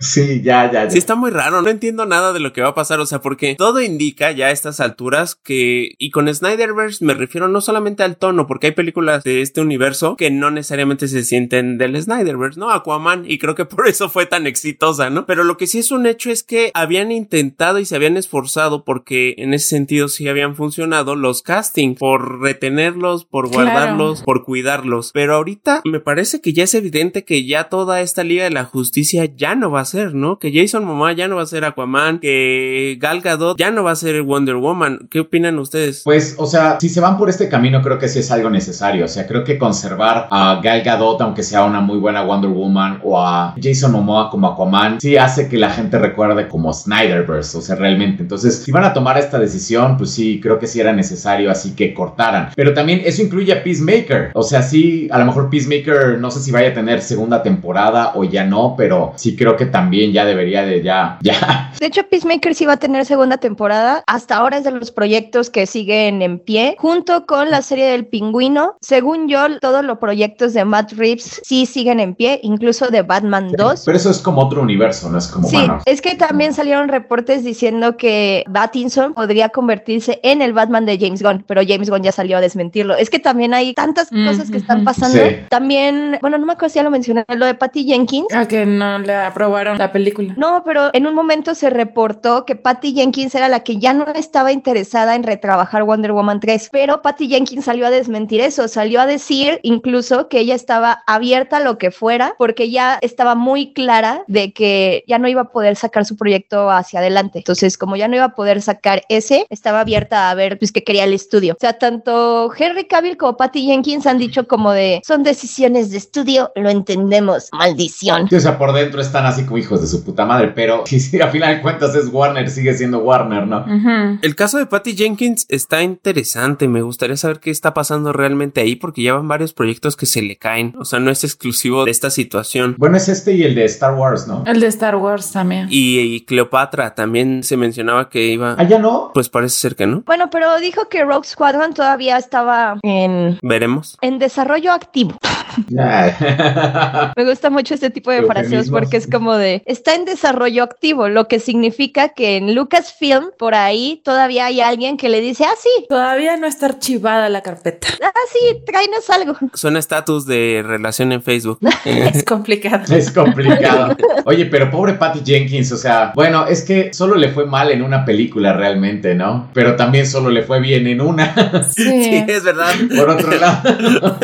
Sí, ya, ya, ya. sí, está muy raro. No entiendo nada de lo que va a pasar. O sea, porque todo indica ya a estas alturas que, y con Snyderverse me refiero no solamente al tono, porque hay películas de este universo que no necesariamente se sienten del Snyderverse, ¿no? Aquaman, y creo que por eso fue tan exitosa, ¿no? Pero lo que sí es un hecho es que habían intentado y se habían esforzado porque en ese sentido sí habían funcionado los castings por retenerlos, por Claro. guardarlos, por cuidarlos. Pero ahorita me parece que ya es evidente que ya toda esta Liga de la Justicia ya no va a ser, ¿no? Que Jason Momoa ya no va a ser Aquaman, que Gal Gadot ya no va a ser Wonder Woman. ¿Qué opinan ustedes? Pues, o sea, si se van por este camino, creo que sí es algo necesario. O sea, creo que conservar a Gal Gadot, aunque sea una muy buena Wonder Woman, o a Jason Momoa como Aquaman, sí hace que la gente recuerde como Snyderverse, o sea, realmente. Entonces, si van a tomar esta decisión, pues sí, creo que sí era necesario, así que cortaran. Pero también eso incluye a Peacemaker. O sea, sí, a lo mejor Peacemaker, no sé si vaya a tener segunda temporada o ya no, pero sí creo que también ya debería de ya, ya. De hecho, Peacemaker sí va a tener segunda temporada. Hasta ahora es de los proyectos que siguen en pie, junto con la serie del pingüino. Según yo, todos los proyectos de Matt Reeves sí siguen en pie, incluso de Batman 2. Pero eso es como otro universo, no es como, Sí, es que también salieron reportes diciendo que Pattinson podría convertirse en el Batman de James Gunn, pero James Gunn ya salió a desmentirlo. Es que también hay tantas Mm, cosas que están pasando. Sí. También, bueno, no me acuerdo si ya lo mencioné, lo de Patty Jenkins. A que no le aprobaron la película. No, pero en un momento se reportó que Patty Jenkins era la que ya no estaba interesada en retrabajar Wonder Woman 3, pero Patty Jenkins salió a desmentir eso, salió a decir incluso que ella estaba abierta a lo que fuera, porque ya estaba muy clara de que ya no iba a poder sacar su proyecto hacia adelante. Entonces, como ya no iba a poder sacar ese, estaba abierta a ver pues que quería el estudio. O sea, tanto Henry Cavill como Patty Jenkins han dicho como de son decisiones de estudio, lo entendemos, maldición. Sí, o sea, por dentro están así como, hijos de su puta madre, pero si a final de cuentas es Warner, sigue siendo Warner, ¿no? El caso de Patty Jenkins está interesante. Me gustaría saber qué está pasando realmente ahí porque ya van varios proyectos que se le caen. O sea, no es exclusivo de esta situación. Bueno, es este y el de Star Wars, ¿no? El de Star Wars también. Y, y Cleopatra también se mencionaba que iba. ¿Ah, ya no? Pues parece ser que no. Bueno, pero dijo que Rogue Squadron todavía estaba en, Veremos. en desarrollo activo. Me gusta mucho este tipo de fraseos porque es como de está en desarrollo activo, lo que significa que en Lucasfilm por ahí todavía hay alguien que le dice, ah, sí, Todavía no está archivada la carpeta. ah, sí, tráenos algo. Suena estatus de relación en Facebook. Es complicado. Es complicado. Oye, pero pobre Patty Jenkins, o sea, bueno, es que solo le fue mal en una película realmente, ¿no? Pero también solo le fue bien en una. sí, Sí. es verdad. Por otro lado,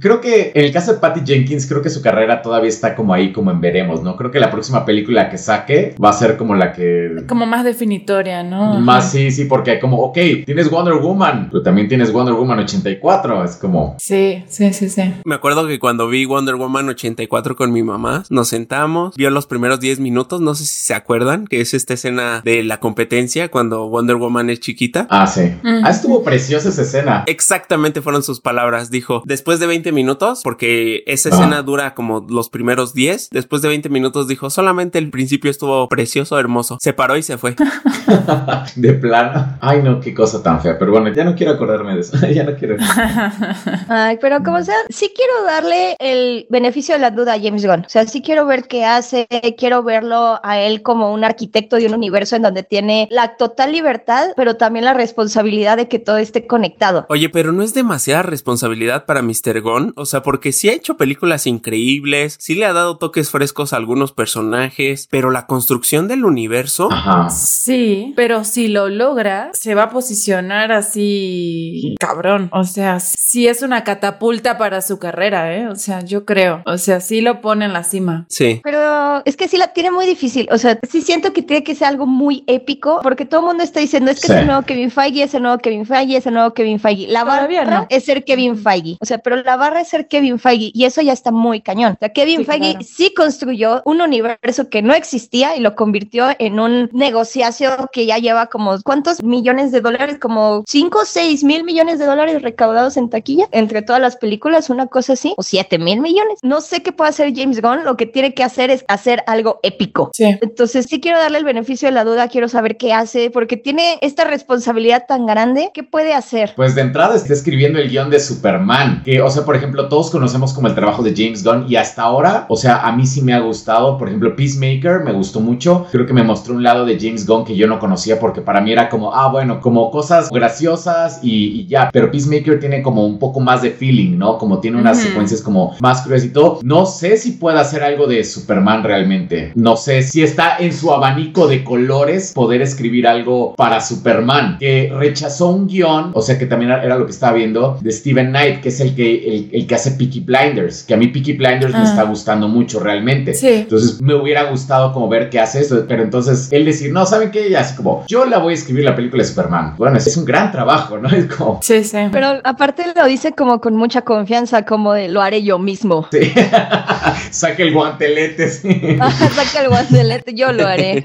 creo que en el caso de Patty Jenkins, creo que su carrera todavía está como ahí, como en veremos, ¿no? Creo que la próxima película que saque va a ser como la que Como más definitoria, ¿no? Ajá. más sí, sí, porque como, ok, tienes Wonder Woman, pero también tienes Wonder Woman 84, es como, Sí, sí, sí, sí. Me acuerdo que cuando vi Wonder Woman 84 con mi mamá, nos sentamos, vio los primeros 10 minutos, no sé si se acuerdan, que es esta escena de la competencia cuando Wonder Woman es chiquita. ah, sí. Ujú. Ah, estuvo preciosa esa escena. Exactamente fueron sus palabras. Dijo, después de 20 minutos, porque esa Ah. escena dura como los primeros 10, después de 20 minutos dijo, solamente el principio estuvo precioso, hermoso. Se paró y se fue. De plano. Ay, no, qué cosa tan fea. Pero bueno, ya no quiero acordarme de eso. ya no quiero. Ay, pero como sea, sí quiero darle el beneficio de la duda a James Gunn. O sea, sí quiero ver qué hace, quiero verlo a él como un arquitecto de un universo en donde tiene la total libertad, pero también la responsabilidad de que todo esté conectado. Oye, pero no es demasiada responsabilidad para Mr. O sea, porque sí ha hecho películas increíbles, sí le ha dado toques frescos a algunos personajes, pero la construcción del universo... Ajá. Sí, pero si lo logra, se va a posicionar así cabrón. O sea, sí es una catapulta para su carrera, ¿eh? O sea, yo creo. O sea, sí lo pone en la cima. Sí. Pero es que sí la tiene muy difícil. O sea, sí siento que tiene que ser algo muy épico, porque todo el mundo está diciendo, es que Sí. es el nuevo Kevin Feige, es el nuevo Kevin Feige, es el nuevo Kevin Feige. La barra no. es ser Kevin Feige. O sea, pero la barra es ser Kevin Feige, y eso ya está muy cañón. O sea, Kevin Sí, Feige claro. sí construyó un universo que no existía y lo convirtió en un negociación que ya lleva como, ¿cuántos millones de dólares? Como 5 o 6 mil millones de dólares recaudados en taquilla entre todas las películas, una cosa así, o 7 mil millones. No sé qué puede hacer James Gunn, lo que tiene que hacer es hacer algo épico. Sí. Entonces sí quiero darle el beneficio de la duda, quiero saber qué hace, porque tiene esta responsabilidad tan grande, ¿qué puede hacer? Pues de entrada está escribiendo el guion de Superman, que, o sea, por ejemplo, todos conocemos como el trabajo de James Gunn y hasta ahora, o sea, a mí sí me ha gustado, por ejemplo, Peacemaker me gustó mucho, creo que me mostró un lado de James Gunn que yo no conocía porque para mí era como, ah, bueno, como cosas graciosas y, y ya, pero Peacemaker tiene como un poco más de feeling, ¿no? Como tiene unas secuencias como más crueles y todo. No sé si puede hacer algo de Superman realmente, no sé si está en su abanico de colores poder escribir algo para Superman, que rechazó un guion, o sea que también era lo que estaba viendo, de Steven Knight, que es el que, el, el que hace Peaky Blinders, que a mí Peaky Blinders me Ah. está gustando mucho realmente. Sí. Entonces me hubiera gustado como ver qué hace eso, pero entonces él decir, no, ¿saben qué? Y así como, yo la voy a escribir la película de Superman. Bueno, es un gran trabajo, ¿no? Es como... Sí, sí. Pero aparte lo dice como con mucha confianza, como de lo haré yo mismo. Sí. Saca el guantelete, sí. Saca el guantelete, yo lo haré.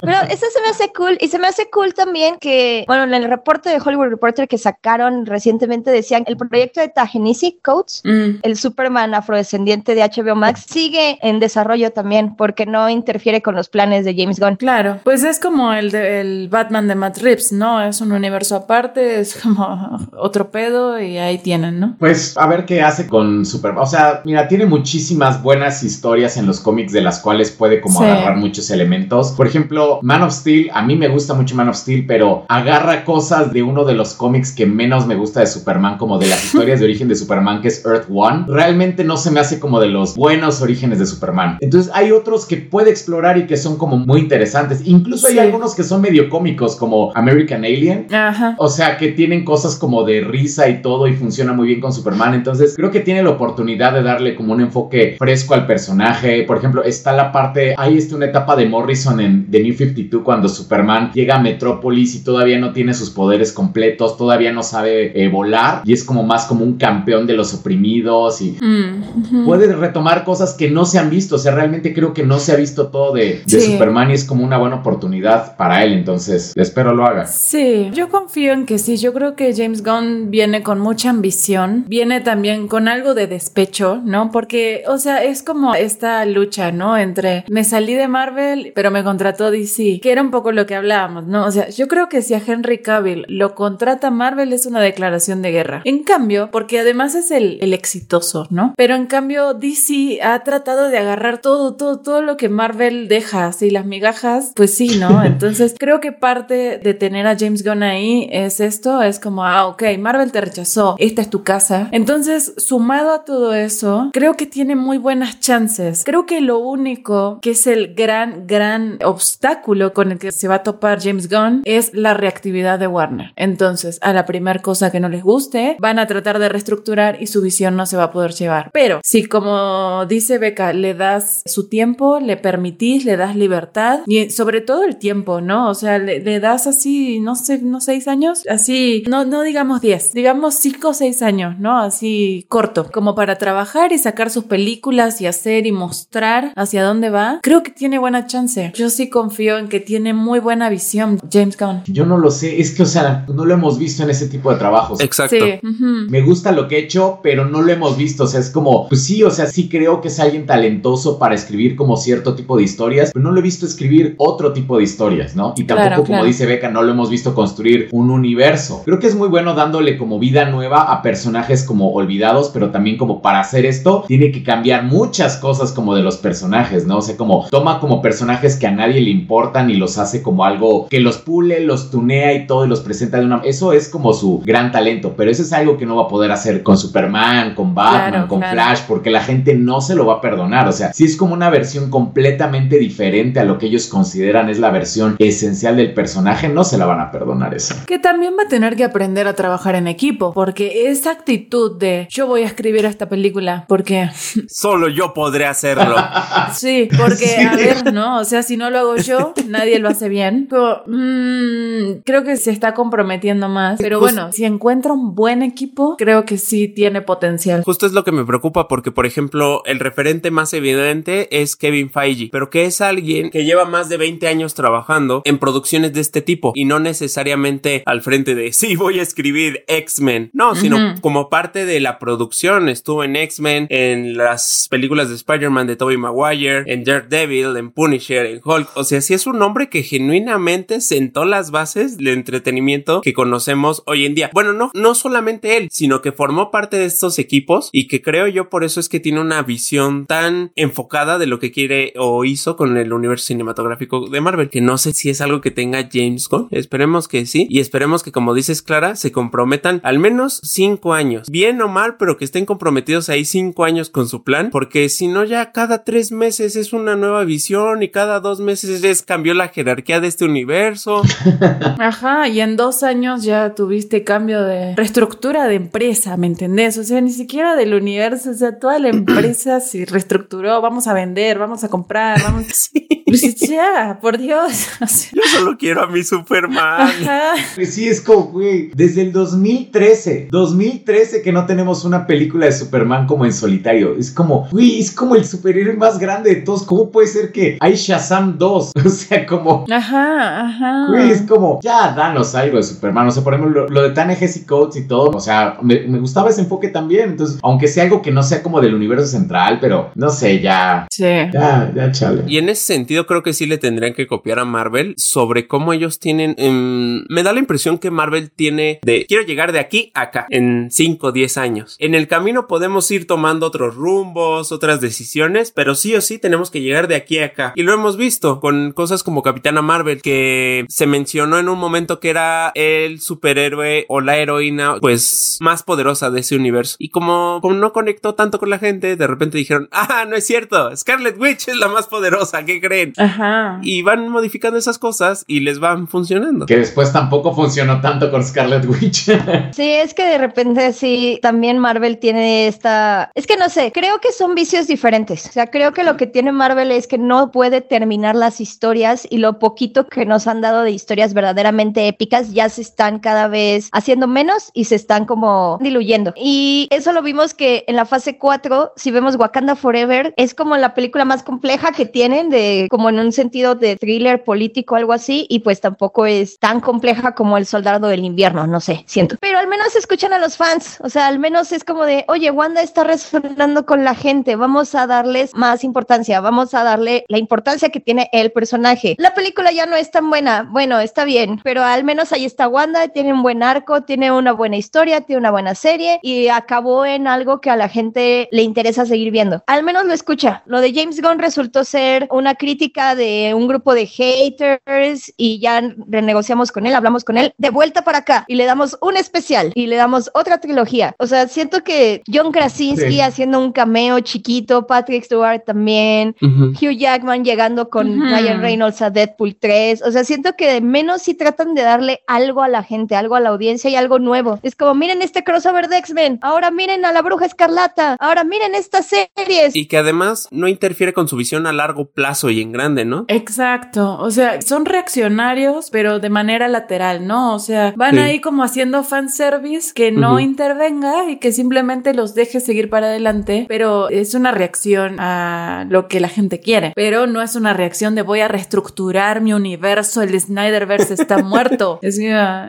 Pero eso se me hace cool. Y se me hace cool también que, bueno, en el reporte de Hollywood Reporter que sacaron recientemente decían el proyecto de Tahenisi Coates, Mm. el Superman afrodescendiente de HBO Max, sigue en desarrollo también porque no interfiere con los planes de James Gunn. Claro, pues es como el, de, el Batman de Matt Reeves, ¿no? Es un universo aparte, es como otro pedo y ahí tienen, ¿no? Pues a ver qué hace con Superman. O sea, mira, tiene muchísimas buenas historias en los cómics de las cuales puede como Sí. agarrar muchos elementos. Por ejemplo, Man of Steel, a mí me gusta mucho Man of Steel, pero agarra cosas de uno de los cómics que menos me gusta de Superman, como de las historias de origen de Superman, que es Earth One. Realmente no se me hace como de los buenos orígenes de Superman. Entonces hay otros que puede explorar y que son como muy interesantes. Incluso hay algunos que son medio cómicos, como American Alien. Ajá. O sea, que tienen cosas como de risa y todo y funciona muy bien con Superman. Entonces, creo que tiene la oportunidad de darle como un enfoque fresco al personaje. Por ejemplo, está la parte, hay este, una etapa de Morrison en The New 52 cuando Superman llega a Metrópolis y todavía no tiene sus poderes completos, todavía no sabe eh, volar y es como más como un campeón de los oprimidos y Mm, puede retomar cosas que no se han visto. O sea, realmente creo que no se ha visto todo de, de Sí. Superman y es como una buena oportunidad para él. Entonces, espero lo haga. Sí, yo confío en que sí. Yo creo que James Gunn viene con mucha ambición, viene también con algo de despecho, ¿no? Porque, o sea, es como esta lucha, ¿no? Entre me salí de Marvel, pero me contrató DC, que era un poco lo que hablábamos, ¿no? O sea, yo creo que si a Henry Cavill lo contrata Marvel es una declaración de guerra. En cambio, porque además es el, el exitoso, ¿no? Pero en cambio, DC ha tratado de agarrar todo, todo, todo lo que Marvel deja, así las migajas, pues sí, ¿no? Entonces, creo que parte de tener a James Gunn ahí es esto, es como, ah, ok, Marvel te rechazó, esta es tu casa. Entonces, sumado a todo eso, creo que tiene muy buenas chances. Creo que lo único que es el gran, gran obstáculo con el que se va a topar James Gunn es la reactividad de Warner. Entonces, a la primera cosa que no les guste, van a tratar de reestructurar y su visión no se va a poder llevar. Pero si como dice Beca, le das su tiempo, le permitís, le das libertad y sobre todo el tiempo, ¿no? O sea, le, le das así, no sé, no seis años, así, no, no digamos diez, digamos cinco o seis años, ¿no? Así corto, como para trabajar y sacar sus películas y hacer y mostrar hacia dónde va. Creo que tiene buena chance. Yo sí confío en que tiene muy buena visión James Gunn. Yo no lo sé, es que, o sea, no lo hemos visto en ese tipo de trabajos. Exacto. Sí. Me gusta lo que he hecho, pero no lo hemos visto. O sea, es como, pues sí, o sea, sí creo que es alguien talentoso para escribir como cierto tipo de historias, pero no lo he visto escribir otro tipo de historias, ¿no? Y tampoco, Claro, como claro. dice Beca, no lo hemos visto construir un universo. Creo que es muy bueno dándole como vida nueva a personajes como olvidados, pero también como para hacer esto, tiene que cambiar muchas cosas como de los personajes, ¿no? O sea, como toma como personajes que a nadie le importan y los hace como algo que los pule, los tunea y todo y los presenta de una... Eso es como su gran talento, pero eso es algo que no va a poder hacer con Superman, con Batman, Claro, con claro. Flash, porque la gente no se lo va a perdonar. O sea, si es como una versión completamente diferente a lo que ellos consideran es la versión esencial del personaje, no se la van a perdonar eso. Que también va a tener que aprender a trabajar en equipo, porque esa actitud de yo voy a escribir esta película, porque Solo yo podré hacerlo. sí, porque Sí. a ver, ¿no? O sea, si no lo hago yo, nadie lo hace bien. Pero mm, creo que se está comprometiendo más. Pero Pues- bueno, si encuentra un buen equipo, creo que sí tiene potencial. Justo es lo que me preocupa porque, por ejemplo, el referente más evidente es Kevin Feige, pero que es alguien que lleva más de 20 años trabajando en producciones de este tipo y no necesariamente al frente de sí, voy a escribir X-Men, no, sino como parte de la producción. Estuvo en X-Men, en las películas de Spider-Man de Tobey Maguire, en Daredevil, en Punisher, en Hulk. O sea, sí es un hombre que genuinamente sentó las bases del entretenimiento que conocemos hoy en día. Bueno, no, no solamente él, sino que formó parte de estos equipos y que creo yo por eso es que tiene una visión tan enfocada de lo que quiere o hizo con el universo cinematográfico de Marvel, que no sé si es algo que tenga James Gunn. Esperemos que sí y esperemos que como dices Clara, se comprometan al menos cinco años. Bien o mal, pero que estén comprometidos ahí cinco años con su plan, porque si no ya cada tres meses es una nueva visión y cada dos meses es cambió la jerarquía de este universo. Ajá, y en dos años ya tuviste cambio de reestructura de empresa, ¿me entendés? O sea, ni siquiera del universo, o sea, toda la empresa se reestructuró, vamos a vender, vamos a comprar, vamos... Pues ya, por Dios. O sea, Yo solo quiero a mi Superman. Ajá. Pues sí, es como, güey, desde el 2013, 2013 que no tenemos una película de Superman como en solitario. Es como, güey, es como el superhéroe más grande de todos. ¿Cómo puede ser que hay Shazam 2? O sea, como, Ajá, ajá. güey, es como, ya danos algo de Superman. O sea, por ejemplo, lo, lo de Tane Jesse Coates y todo. O sea, me, me gustaba ese enfoque también. Entonces, aunque sea algo que no sea como del universo central, pero no sé, ya, Sí. ya, ya, chale. Y en ese sentido creo que sí le tendrían que copiar a Marvel sobre cómo ellos tienen... em, me da la impresión que Marvel tiene de quiero llegar de aquí a acá en 5 o 10 años. En el camino podemos ir tomando otros rumbos, otras decisiones, pero sí o sí tenemos que llegar de aquí a acá. Y lo hemos visto con cosas como Capitana Marvel que se mencionó en un momento que era el superhéroe o la heroína pues más poderosa de ese universo. Y como, como no conectó tanto con la gente, de repente dijeron, ah, no es cierto, Scarlet Witch es la más poderosa, ¿qué creen? Ajá. Y van modificando esas cosas y les van funcionando. Que después tampoco funcionó tanto con Scarlet Witch. Sí, es que de repente sí, también Marvel tiene esta... Es que no sé, creo que son vicios diferentes. O sea, creo que lo que tiene Marvel es que no puede terminar las historias y lo poquito que nos han dado de historias verdaderamente épicas ya se están cada vez haciendo menos y se están como diluyendo. Y eso lo vimos que en la fase 4, si vemos Wakanda Forever, es como la película más compleja que tienen de como en un sentido de thriller político, algo así, y pues tampoco es tan compleja como El Soldado del Invierno, no sé, siento. Pero al menos escuchan a los fans, o sea, al menos es como de, oye, Wanda está resonando con la gente, vamos a darles más importancia, vamos a darle la importancia que tiene el personaje. La película ya no es tan buena, bueno, está bien, pero al menos ahí está Wanda, tiene un buen arco, tiene una buena historia, tiene una buena serie y acabó en algo que a la gente le interesa seguir viendo. Al menos lo escucha. Lo de James Gunn resultó ser una crítica de un grupo de haters y ya renegociamos con él, hablamos con él, de vuelta para acá y le damos un especial y le damos otra trilogía. O sea, siento que John Krasinski haciendo un cameo chiquito, Patrick Stewart también, Hugh Jackman llegando con Ryan Reynolds a Deadpool 3. O sea, siento que de menos si tratan de darle algo a la gente, algo a la audiencia y algo nuevo. Es como, miren este crossover de X-Men, ahora miren a la bruja escarlata, ahora miren estas series. Y que además no interfiere con su visión a largo plazo y en grande, ¿no? Exacto. O sea, son reaccionarios, pero de manera lateral, ¿no? O sea, van ahí como haciendo fanservice que no intervenga y que simplemente los deje seguir para adelante, pero es una reacción a lo que la gente quiere, pero no es una reacción de voy a reestructurar mi universo, el Snyderverse está muerto. Es,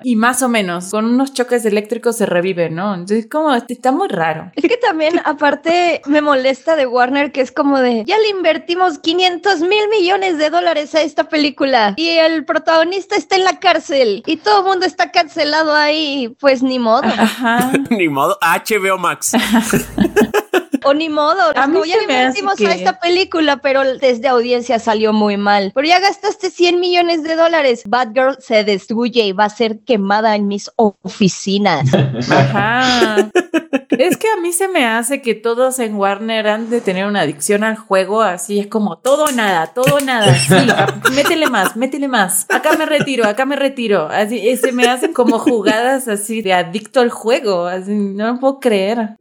y más o menos, con unos choques eléctricos se revive, ¿no? Entonces, como, está muy raro. Es que también, aparte, me molesta de Warner que es como de, ya le invertimos 500 mil millones de dólares a esta película y el protagonista está en la cárcel y todo el mundo está cancelado ahí, pues ni modo. Ajá. ni modo, HBO Max. o ni modo, a como ya invertimos a esta película, pero desde audiencia salió muy mal. Pero ya gastaste 100 millones de dólares. Batgirl se destruye y va a ser quemada en mis oficinas. Ajá. es que a mí se me hace que todos en Warner han de tener una adicción al juego, así es como todo o nada, todo o nada. Sí, métele más, métele más. Acá me retiro, acá me retiro. Así se me hacen como jugadas así de adicto al juego, así no lo puedo creer.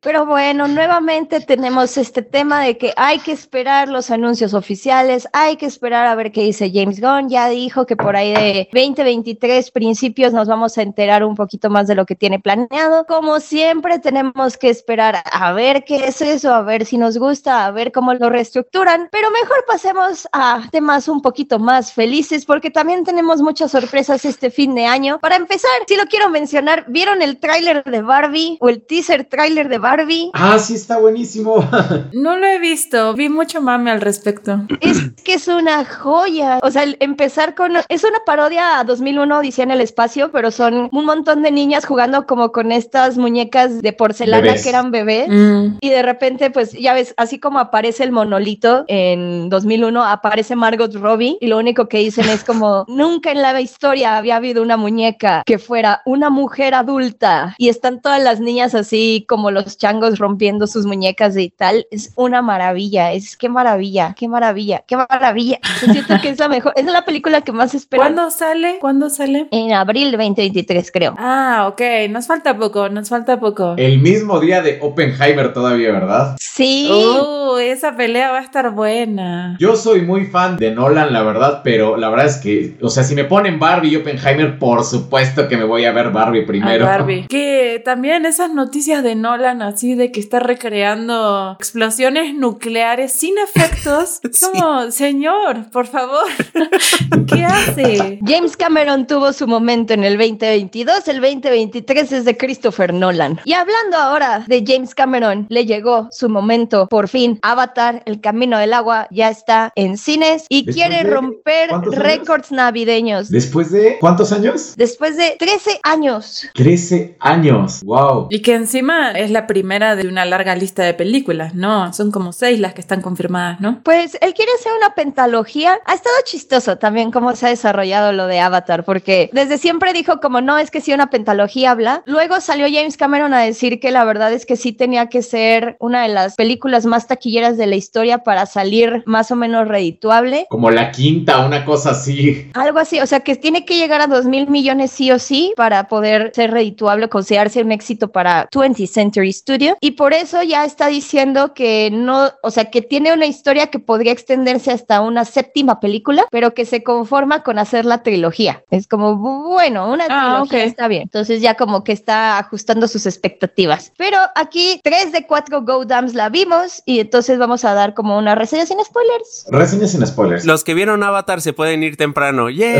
Pero bueno, nuevamente tenemos este tema de que hay que esperar los anuncios oficiales, hay que esperar a ver qué dice James Gunn. Ya dijo que por ahí de 2023 principios nos vamos a enterar un poquito más de lo que tiene planeado. Como siempre, tenemos que esperar a ver qué es eso, a ver si nos gusta, a ver cómo lo reestructuran. Pero mejor pasemos a temas un poquito más felices porque también tenemos muchas sorpresas este fin de año. Para empezar, si lo quiero mencionar, ¿vieron el tráiler de Barbie o el teaser tráiler de Barbie? Ah, sí, está buenísimo. no lo he visto, vi mucho mame al respecto. Es que es una joya. O sea, empezar con... Es una parodia a 2001 Odisea en el espacio, pero son un montón de niñas jugando como con estas muñecas de porcelana que eran bebés. Mm. Y de repente, pues ya ves, así como aparece el monolito en 2001, aparece Margot Robbie y lo único que dicen es como, nunca en la historia había habido una muñeca que fuera una mujer adulta. Y están todas las niñas así como los changos rompiendo sus muñecas y tal. Es una maravilla, es qué maravilla, qué maravilla, qué maravilla. siento que es la mejor, es la película que más espero. ¿Cuándo sale? ¿Cuándo sale? En abril 2023, creo. Ah, ok, nos falta poco, nos falta poco. El mismo día de Oppenheimer todavía, ¿verdad? Sí. Uh, esa pelea va a estar buena. Yo soy muy fan de Nolan, la verdad, pero la verdad es que, o sea, si me ponen Barbie y Oppenheimer, por supuesto que me voy a ver Barbie primero. Barbie. Que también esas noticias de Nolan así de que está recreando explosiones nucleares sin efectos. Como, señor, por favor, ¿qué hace? James Cameron tuvo su momento en el 2022, el 2023 es de Christopher Nolan. Y hablando ahora de James Cameron, le llegó su momento, por fin. Avatar, El Camino del Agua, ya está en cines y quiere romper récords navideños. ¿Después de cuántos años? Después de 13 años. 13 años, wow. Y que encima es la primera de una larga lista de películas, ¿no? Son como seis las que están confirmadas, ¿no? Pues él quiere hacer una pentalogía. Ha estado chistoso también cómo se ha desarrollado lo de Avatar, porque desde siempre dijo como no, es que si una pentalogía habla. Luego salió James Cameron a decir que la verdad es que sí tenía que ser una de las películas más taquilleras de la historia para salir más o menos redituable. Como la quinta, una cosa así. Algo así, o sea que tiene que llegar a dos mil millones sí o sí para poder ser redituable, considerarse un éxito para 20th Century Studio. Y por eso eso ya está diciendo que no, o sea, que tiene una historia que podría extenderse hasta una séptima película, pero que se conforma con hacer la trilogía. Es como, bueno, una Ah, trilogía está bien. Entonces ya como que está ajustando sus expectativas. Pero aquí tres de cuatro Go Dams la vimos y entonces vamos a dar como una reseña sin spoilers. Reseñas sin spoilers. Los que vieron Avatar se pueden ir temprano. ¡Yeah!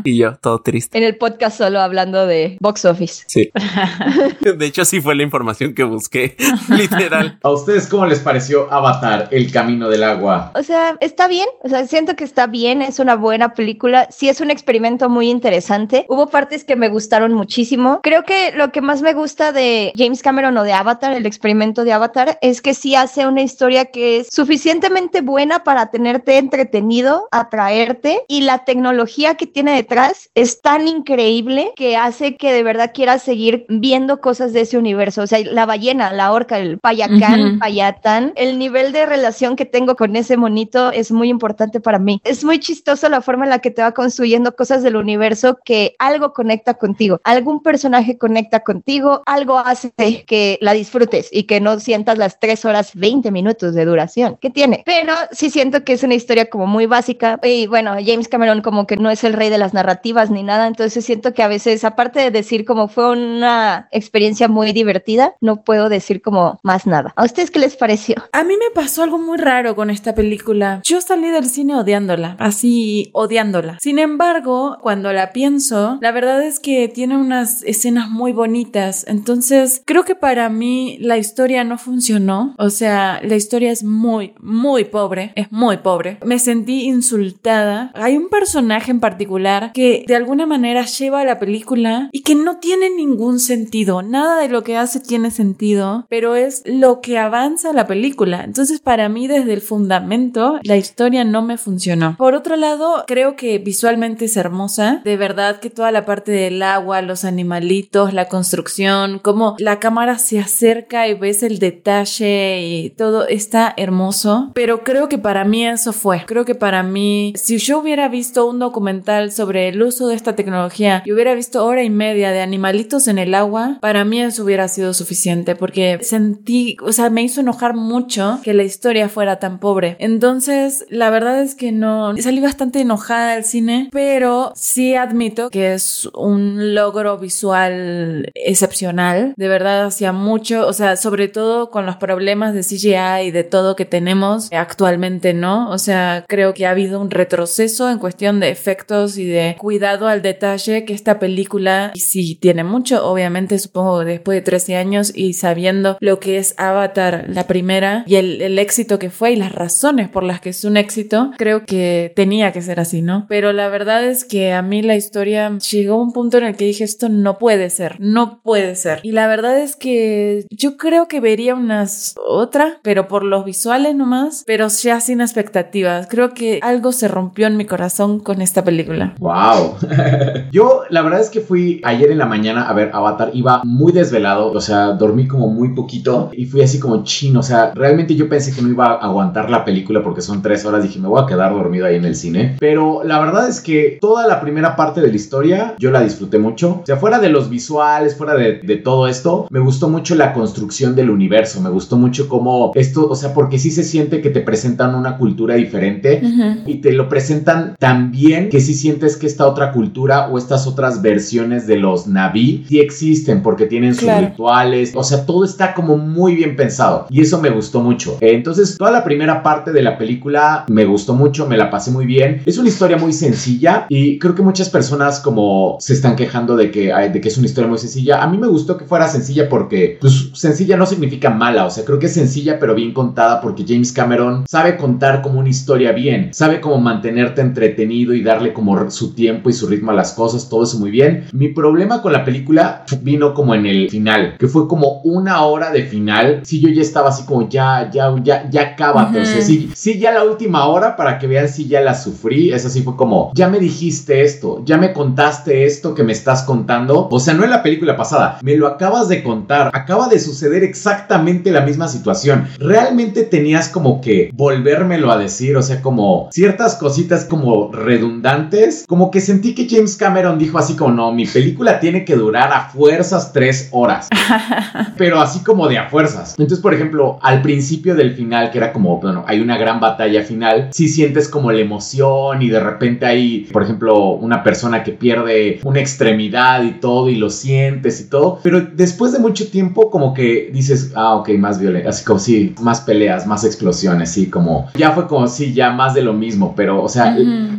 y yo, todo triste. En el podcast solo hablando de box office. Sí. De hecho, sí fue la información que busqué. Literal. ¿A ustedes cómo les pareció Avatar, El Camino del Agua? O sea, está bien, o sea, siento que está bien, es una buena película, sí es un experimento muy interesante. Hubo partes que me gustaron muchísimo. Creo que lo que más me gusta de James Cameron o de Avatar, el experimento de Avatar, es que sí hace una historia que es suficientemente buena para tenerte entretenido, atraerte y la tecnología que tiene detrás es tan increíble que hace que de verdad quieras seguir viendo cosas de ese universo. O sea, la ballena, la orca, el payacán, Ujú. Payatán, el nivel de relación que tengo con ese monito es muy importante para mí. Es muy chistoso la forma en la que te va construyendo cosas del universo que algo conecta contigo, algún personaje conecta contigo, algo hace que la disfrutes y que no sientas las 3 horas 20 minutos de duración que tiene. Pero sí siento que es una historia como muy básica y bueno, James Cameron como que no es el rey de las narrativas ni nada, entonces siento que a veces, aparte de decir como fue una experiencia muy divertida, no puedo decir como más nada. ¿A ustedes qué les pareció? A mí me pasó algo muy raro con esta película. Yo salí del cine odiándola, así odiándola. Sin embargo, cuando la pienso, la verdad es que tiene unas escenas muy bonitas. Entonces, creo que para mí la historia no funcionó. O sea, la historia es muy, muy pobre. Es muy pobre. Me sentí insultada. Hay un personaje en particular que de alguna manera lleva a la película y que no tiene ningún sentido. Nada de lo que hace tiene sentido, pero es lo que avanza la película. Entonces, para mí, desde el fundamento, la historia no me funcionó. Por otro lado, creo que visualmente es hermosa. De verdad que toda la parte del agua, los animalitos, la construcción, cómo la cámara se acerca y ves el detalle y todo está hermoso. Pero creo que para mí eso fue. Creo que para mí, si yo hubiera visto un documental sobre el uso de esta tecnología y hubiera visto hora y media de animalitos en el agua, para mí eso hubiera sido suficiente porque sentí, o sea, me hizo enojar mucho que la historia fuera tan pobre. Entonces, la verdad es que no, salí bastante enojada del cine, pero sí admito que es un logro visual excepcional. De verdad, hacía mucho, o sea, sobre todo con los problemas de CGI y de todo que tenemos actualmente, ¿no? O sea, creo que ha habido un retroceso en cuestión de efectos y de cuidado al detalle que esta película sí tiene mucho, obviamente supongo después de 13 años y sabiendo lo que es Avatar, la primera, y el, el éxito que fue y las razones por las que es un éxito, creo que tenía que ser así, ¿no? Pero la verdad es que a mí la historia llegó a un punto en el que dije esto no puede ser, no puede ser. Y la verdad es que yo creo que vería unas otra, pero por los visuales nomás, pero ya sin expectativas. Creo que algo se rompió en mi corazón con esta película. Wow. Yo la verdad es que fui ayer en la mañana a ver Avatar, iba muy desvelado, o sea, dormí como muy poquito y fui así como chino, o sea, realmente yo pensé que no iba a aguantar la película porque son tres horas, dije me voy a quedar dormido ahí en el cine, pero la verdad es que toda la primera parte de la historia yo la disfruté mucho, o sea, fuera de los visuales, fuera de, de todo esto, me gustó mucho la construcción del universo, me gustó mucho cómo esto, o sea, porque sí se siente que te presentan una cultura diferente y te lo presentan tan bien que si sientes que esta otra cultura o estas otras versiones de los Naví sí existen porque tienen Claro. O sea, todo está como muy bien pensado y eso me gustó mucho. Entonces, toda la primera parte de la película me gustó mucho, me la pasé muy bien. Es una historia muy sencilla y creo que muchas personas como se están quejando de que, de que es una historia muy sencilla. A mí me gustó que fuera sencilla porque, pues, sencilla no significa mala, o sea, creo que es sencilla pero bien contada porque James Cameron sabe contar como una historia bien, sabe cómo mantenerte entretenido y darle como su tiempo y su ritmo a las cosas, todo eso muy bien. Mi problema con la película vino como en el final, que fue como una hora de final. Si yo ya estaba así como ya, ya, ya, ya cábate, o sea, Ujú. sí, sí, ya la última hora para que vean si ya la sufrí. Es así, fue como, ya me dijiste esto, ya me contaste esto que me estás contando. O sea, no en la película pasada, me lo acabas de contar, acaba de suceder exactamente la misma situación. Realmente tenías como que volvérmelo a decir, o sea, como ciertas cositas como redundantes, como que sentí que James Cameron dijo así como, no, mi película tiene que durar a fuerzas tres horas. pero así como de a fuerzas. Entonces, por ejemplo, al principio del final, que era como, bueno, hay una gran batalla final, sí sientes como la emoción y de repente hay, por ejemplo, una persona que pierde una extremidad y todo y lo sientes y todo, pero después de mucho tiempo como que dices, ah, ok, más violencia, así como sí, más peleas, más explosiones, sí, como ya fue como sí, ya más de lo mismo, pero o sea,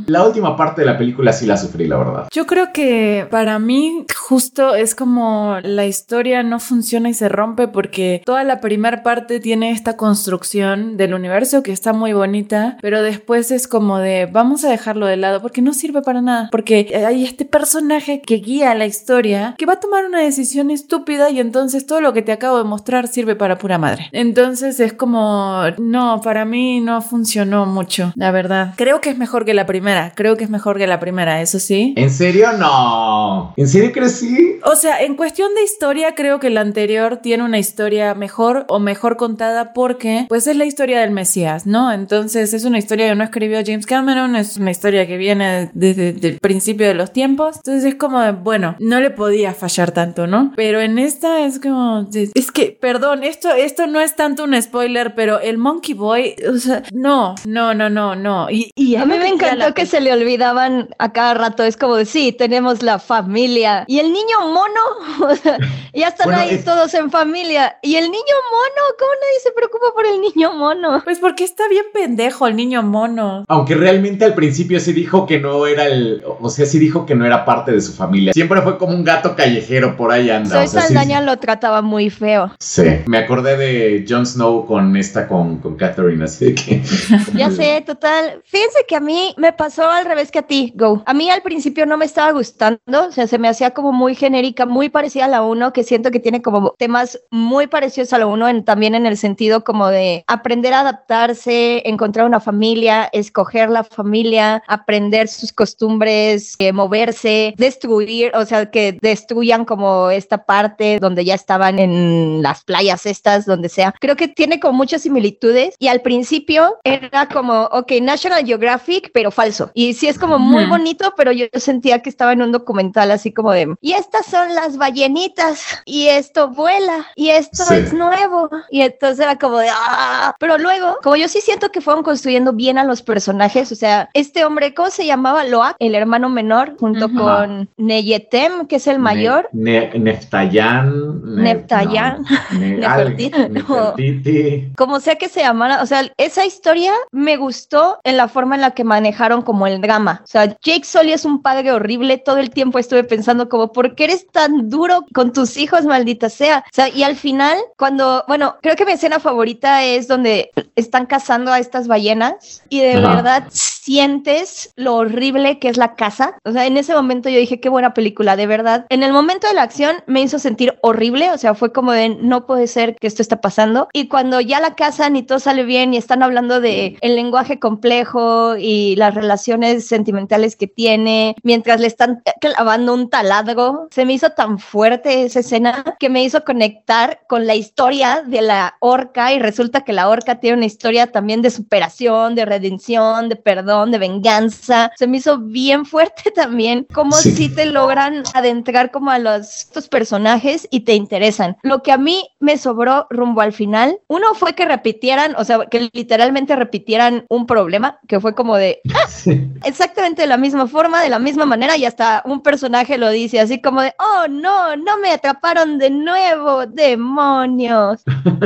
la última parte de la película sí la sufrí, la verdad. Yo creo que para mí justo es como la historia no funciona y se rompe porque toda la primera parte tiene esta construcción del universo que está muy bonita, pero después es como de vamos a dejarlo de lado porque no sirve para nada, porque hay este personaje que guía la historia que va a tomar una decisión estúpida y entonces todo lo que te acabo de mostrar sirve para pura madre. Entonces es como, no, para mí no funcionó mucho, la verdad. Creo que es mejor que la primera, creo que es mejor que la primera, eso sí. ¿En serio? No. ¿En serio crees sí? O sea, en cuestión de historia, creo que la anterior tiene una historia mejor o mejor contada porque, pues es la historia del Mesías, ¿no? Entonces es una historia que no escribió James Cameron, es una historia que viene desde el principio de los tiempos. Entonces es como, bueno, no le podía fallar tanto, ¿no? Pero en esta es como, es que, perdón, esto, esto no es tanto un spoiler, pero el Monkey Boy, o sea, no, no, no, no, no. Y, a mí me encantó que se le olvidaban a cada rato, es como de, sí, tenemos la familia. Y el niño mono, ya están todos en familia. Y el niño mono, ¿cómo nadie se preocupa por el niño mono? Pues porque está bien pendejo el niño mono. Aunque realmente al principio sí dijo que no era el, o sea, sí dijo que no era parte de su familia. Siempre fue como un gato callejero por ahí anda. Soy Saldaña lo trataba muy feo. Sí, me acordé de Jon Snow con esta, con, con Catherine, así que... ya sé, total. Fíjense que a mí me pasó al revés que a ti, Go. A mí al principio no me estaba gustando, o sea, se me hacía como muy genérica, muy parecida a la 1, que siento que tiene como temas muy parecidos a la 1, también en el sentido como de aprender a adaptarse, encontrar una familia, escoger la familia, aprender sus costumbres, eh, moverse, destruir, o sea, que destruyan como esta parte donde ya estaban en las playas estas, donde sea. Creo que tiene como muchas similitudes y al principio era como, ok, National Geographic, pero falso. Y sí es como muy bonito, pero yo sentía que estaba en un documental así como de, y estas son las ballenitas y esto vuela y esto es nuevo. Y entonces era como de, ah, pero luego, como yo sí siento que fueron construyendo bien a los personajes, o sea, este hombre, ¿cómo se llamaba? Loak, el hermano menor, junto con Neyetem, que es el mayor. Neftayan. Neftayan. Como sea que se llamara, o sea, esa historia me gustó en la forma en la que manejaron como el drama. O sea, Jake Sully es un padre horrible, todo el tiempo estuve pensando como, ¿por qué eres tan duro con tus hijos, maldita sea? O sea, y al final, cuando, bueno, creo que mi escena favorita es donde están cazando a estas ballenas y de verdad sientes lo horrible que es la casa. O sea, en ese momento yo dije, qué buena película, de verdad. En el momento de la acción me hizo sentir horrible, o sea, fue como de, no puede ser que esto está pasando. Y cuando ya la cazan y todo sale bien y están hablando de el lenguaje complejo y las relaciones sentimentales que tiene, mientras le están clavando un taladro, se me hizo tan fuerte esa escena que me hizo conectar con la historia de la orca y resulta que la orca tiene una historia también de superación, de redención, de perdón, de venganza. Se me hizo bien fuerte también como si te logran adentrar como a los estos personajes y te interesan. Lo que a mí me sobró rumbo al final, uno fue que repitieran, o sea, que literalmente repitieran un problema, que fue como de exactamente de la misma forma, de la misma manera y hasta un personaje lo dice así como de, oh no, no me atraparon de nuevo, demonios.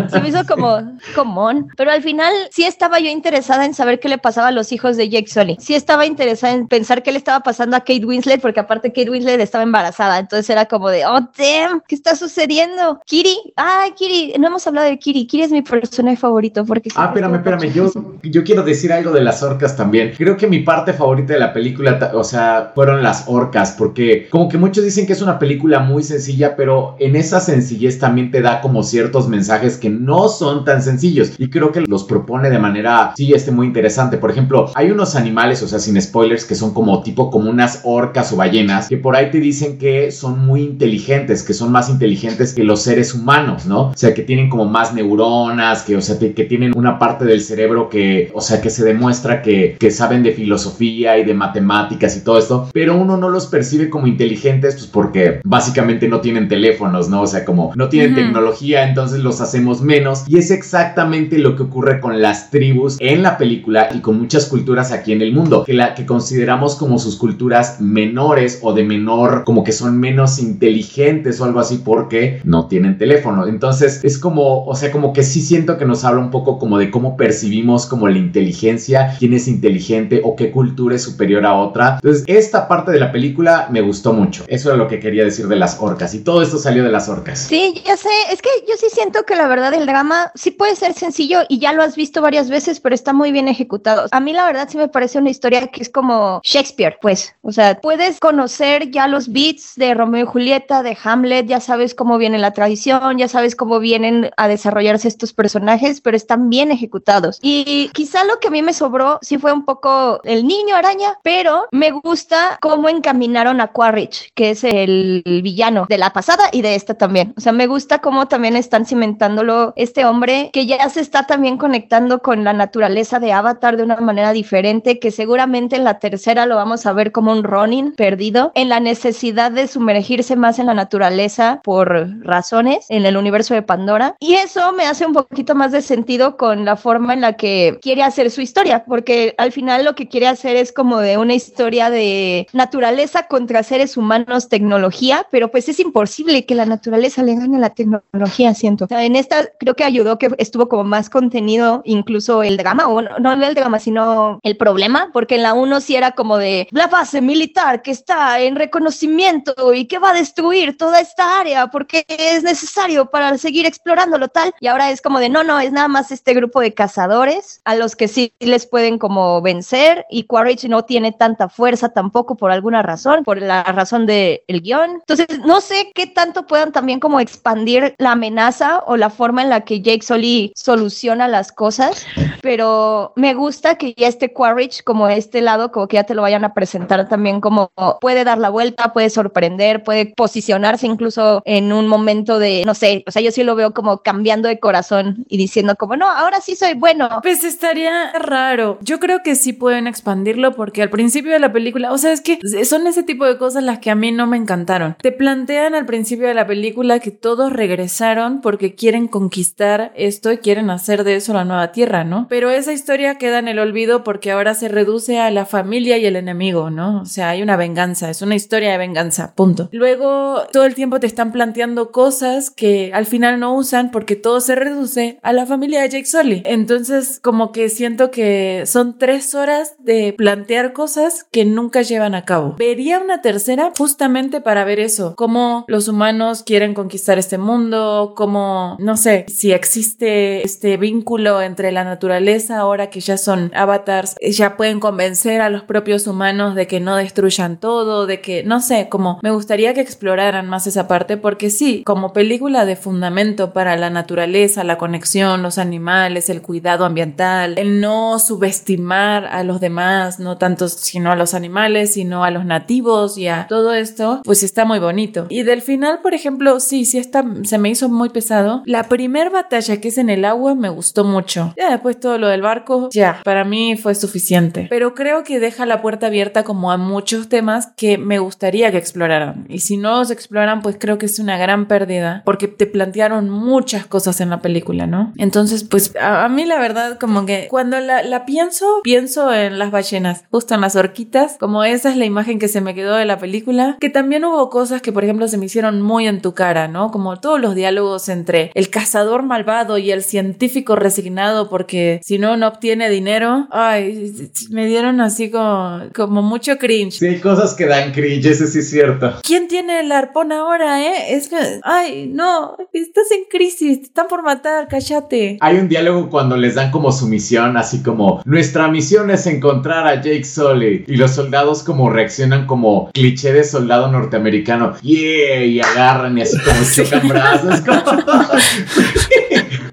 Se me hizo como, común, pero al final sí estaba yo interesada en saber qué le pasaba a los hijos de Jake Sully. Sí estaba interesada en pensar qué le estaba pasando a Kate Winslet, porque aparte Kate Winslet estaba embarazada, entonces era como de, oh damn, ¿qué está sucediendo? Kiri, ay Kiri, no hemos hablado de Kiri, Kiri es mi personaje favorito porque... Ah, espérame, espérame, yo, yo quiero decir algo de las orcas también. Creo que mi parte favorita de la película, o sea, fueron las orcas, porque como que muchos dicen que es una película muy sencilla, pero en esa sencillez también te da como ciertos mensajes que no son tan sencillos y creo que los propone de manera, sí, este muy interesante. Por ejemplo, hay uno unos animales, o sea, sin spoilers, que son como tipo como unas orcas o ballenas, que por ahí te dicen que son muy inteligentes, que son más inteligentes que los seres humanos, ¿no? O sea, que tienen como más neuronas, que, o sea, que tienen una parte del cerebro que, o sea, que se demuestra que, que saben de filosofía y de matemáticas y todo esto, pero uno no los percibe como inteligentes, pues porque básicamente no tienen teléfonos, ¿no? O sea, como no tienen tecnología, entonces los hacemos menos. Y es exactamente lo que ocurre con las tribus en la película y con muchas culturas aquí en el mundo, que la que consideramos como sus culturas menores o de menor, como que son menos inteligentes o algo así porque no tienen teléfono. Entonces es como, o sea, como que sí siento que nos habla un poco como de cómo percibimos como la inteligencia, quién es inteligente o qué cultura es superior a otra. Entonces esta parte de la película me gustó mucho. Eso es lo que quería decir de las orcas y todo esto salió de las orcas. Sí, ya sé, es que yo sí siento que la verdad el drama sí puede ser sencillo y ya lo has visto varias veces, pero está muy bien ejecutado. A mí la verdad sí me parece una historia que es como Shakespeare, pues, o sea, puedes conocer ya los beats de Romeo y Julieta, de Hamlet, ya sabes cómo viene la tradición, ya sabes cómo vienen a desarrollarse estos personajes, pero están bien ejecutados. Y quizá lo que a mí me sobró sí fue un poco el niño araña, pero me gusta cómo encaminaron a Quaritch, que es el villano de la pasada y de esta también. O sea, me gusta cómo también están cimentándolo este hombre que ya se está también conectando con la naturaleza de Avatar de una manera diferente, que seguramente en la tercera lo vamos a ver como un Ronin perdido, en la necesidad de sumergirse más en la naturaleza por razones en el universo de Pandora. Y eso me hace un poquito más de sentido con la forma en la que quiere hacer su historia, porque al final lo que quiere hacer es como de una historia de naturaleza contra seres humanos, tecnología, pero pues es imposible que la naturaleza le gane a la tecnología, siento. O sea, en esta creo que ayudó que estuvo como más contenido incluso el drama, o no, no el drama, sino el problema, porque en la 1 sí era como de la base militar que está en reconocimiento y que va a destruir toda esta área porque es necesario para seguir explorándolo tal, y ahora es como de no, no, es nada más este grupo de cazadores a los que sí les pueden como vencer y Quaritch no tiene tanta fuerza tampoco por alguna razón, por la razón del el guion. Entonces, no sé qué tanto puedan también como expandir la amenaza o la forma en la que Jake Sully soluciona las cosas, pero me gusta que ya este Quaritch como este lado, como que ya te lo vayan a presentar también como puede dar la vuelta, puede sorprender, puede posicionarse incluso en un momento de, no sé, o sea, yo sí lo veo como cambiando de corazón y diciendo como, no, ahora sí soy bueno. Pues estaría raro. Yo creo que sí pueden expandirlo porque al principio de la película, o sea, es que son ese tipo de cosas las que a mí no me encantaron. Te plantean al principio de la película que todos regresaron porque quieren conquistar esto y quieren hacer de eso la nueva tierra, ¿no? Pero esa historia queda en el olvido porque ahora se reduce a la familia y el enemigo, ¿no? O sea, hay una venganza, es una historia de venganza, punto. Luego, todo el tiempo te están planteando cosas que al final no usan porque todo se reduce a la familia de Jake Sully. Entonces, como que siento que son tres horas de plantear cosas que nunca llevan a cabo. Vería una tercera justamente para ver eso, cómo los humanos quieren conquistar este mundo, cómo, no sé, si existe este vínculo entre la naturaleza ahora que ya son avatars, ya pueden convencer a los propios humanos de que no destruyan todo, de que, no sé, como me gustaría que exploraran más esa parte porque sí, como película de fundamento para la naturaleza, la conexión, los animales, el cuidado ambiental, el no subestimar a los demás, no tanto sino a los animales, sino a los nativos y a todo esto, pues está muy bonito. Y del final, por ejemplo, sí, sí está, se me hizo muy pesado. La primer batalla que es en el agua me gustó mucho. Ya después todo lo del barco, ya, para mí fue suficiente. Pero creo que deja la puerta abierta como a muchos temas que me gustaría que exploraran. Y si no los exploran, pues creo que es una gran pérdida porque te plantearon muchas cosas en la película, ¿no? Entonces, pues a, mí la verdad como que cuando la, pienso, pienso en las ballenas, justo en las horquitas, como esa es la imagen que se me quedó de la película, que también hubo cosas que por ejemplo se me hicieron muy en tu cara, ¿no? Como todos los diálogos entre el cazador malvado y el científico resignado porque si no, no obtiene dinero. Ay, me dieron así como, como mucho cringe. Sí, cosas que dan cringe, eso sí es cierto. ¿Quién tiene el arpón ahora, eh? Es que, ay, no, estás en crisis, te están por matar, cállate. Hay un diálogo cuando les dan como su misión, así como, nuestra misión es encontrar a Jake Sully. Y los soldados como reaccionan como cliché de soldado norteamericano. Yeah, y agarran y así como chocan brazos.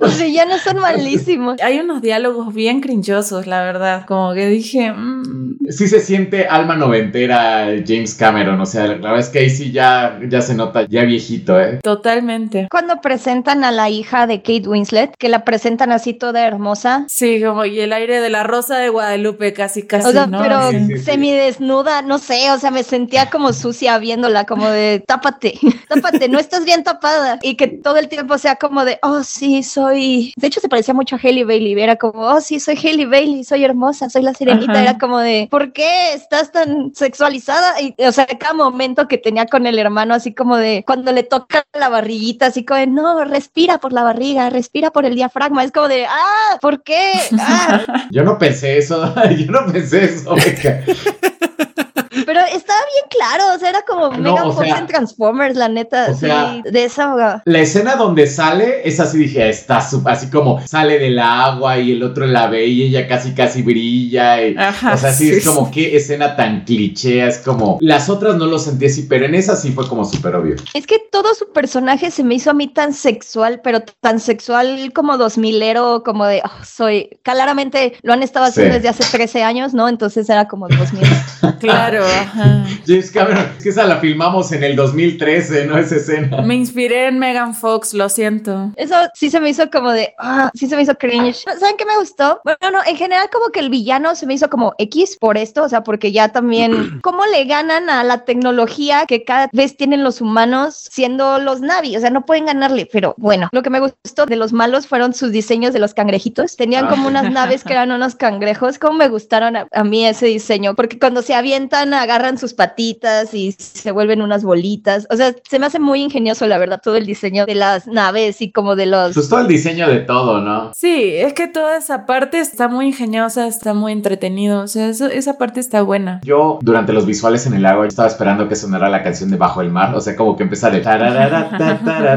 Los villanos son malísimos. Hay unos diálogos bien crinchosos, la verdad. Como que dije. mm, Sí se siente alma noventera James Cameron, o sea, la verdad es que ahí sí ya, ya se nota ya viejito, ¿eh? totalmente. Cuando presentan a la hija de Kate Winslet, que la presentan así toda hermosa. Sí, como y el aire de la rosa de Guadalupe, casi, casi. O sea, ¿no? pero sí, sí. semidesnuda, no sé, o sea, me sentía como sucia viéndola, como de tápate, tápate, no estás bien tapada. Y que todo el tiempo sea como de, oh, sí, soy. De hecho, se parecía mucho a Hailey Bailey, era como, oh, sí, soy Hailey Bailey, soy hermosa, soy la sirenita. Ajá. Era como de, ¿por qué estás tan sexualizada? Y, o sea, cada momento que tenía con el hermano, así como de, cuando le toca la barriguita, así como de, no, respira por la barriga, respira por el diafragma. Es como de, ah, ¿por qué? Ah, Yo no pensé eso, yo no pensé eso. Pero estaba bien claro, o sea, era como No, Megan o sea, en Transformers, la neta, o sea, sí, de esa. La escena donde sale es así, dije, está así como sale del agua y el otro la ve y ella casi casi brilla. y- Ajá, o sea, sí, sí, es como qué escena tan cliché, es como las otras no lo sentí así, pero en esa sí fue como súper obvio. Es que todo su personaje se me hizo a mí tan sexual, pero tan sexual como dos milero, como de, oh, soy, claramente lo han estado haciendo Sí. desde hace 13 años, ¿no? Entonces era como 2000. Claro, ajá. James Cameron, es que esa la filmamos en el 2013, ¿no? Esa escena. Me inspiré en Megan Fox, lo siento. Eso sí se me hizo como de, ah, sí se me hizo cringe. ¿Saben qué me gustó? Bueno, no, en general como que el villano se me hizo como X por esto, o sea, porque ya también, ¿cómo le ganan a la tecnología que cada vez tienen los humanos siendo los Navi? O sea, no pueden ganarle, pero bueno, lo que me gustó de los malos fueron sus diseños de los cangrejitos. Tenían como unas naves que eran unos cangrejos, como me gustaron a, a mí ese diseño, porque cuando se avientan agarran sus patitas y se vuelven unas bolitas. O sea, se me hace muy ingenioso, la verdad, todo el diseño de las naves y como de los... Pues todo el diseño de todo, ¿no? Sí, es que toda esa parte está muy ingeniosa, está muy entretenido. O sea, eso- esa parte está buena. Yo, durante los visuales en el agua, estaba esperando que sonara la canción de Bajo el Mar. O sea, como que empezara tara.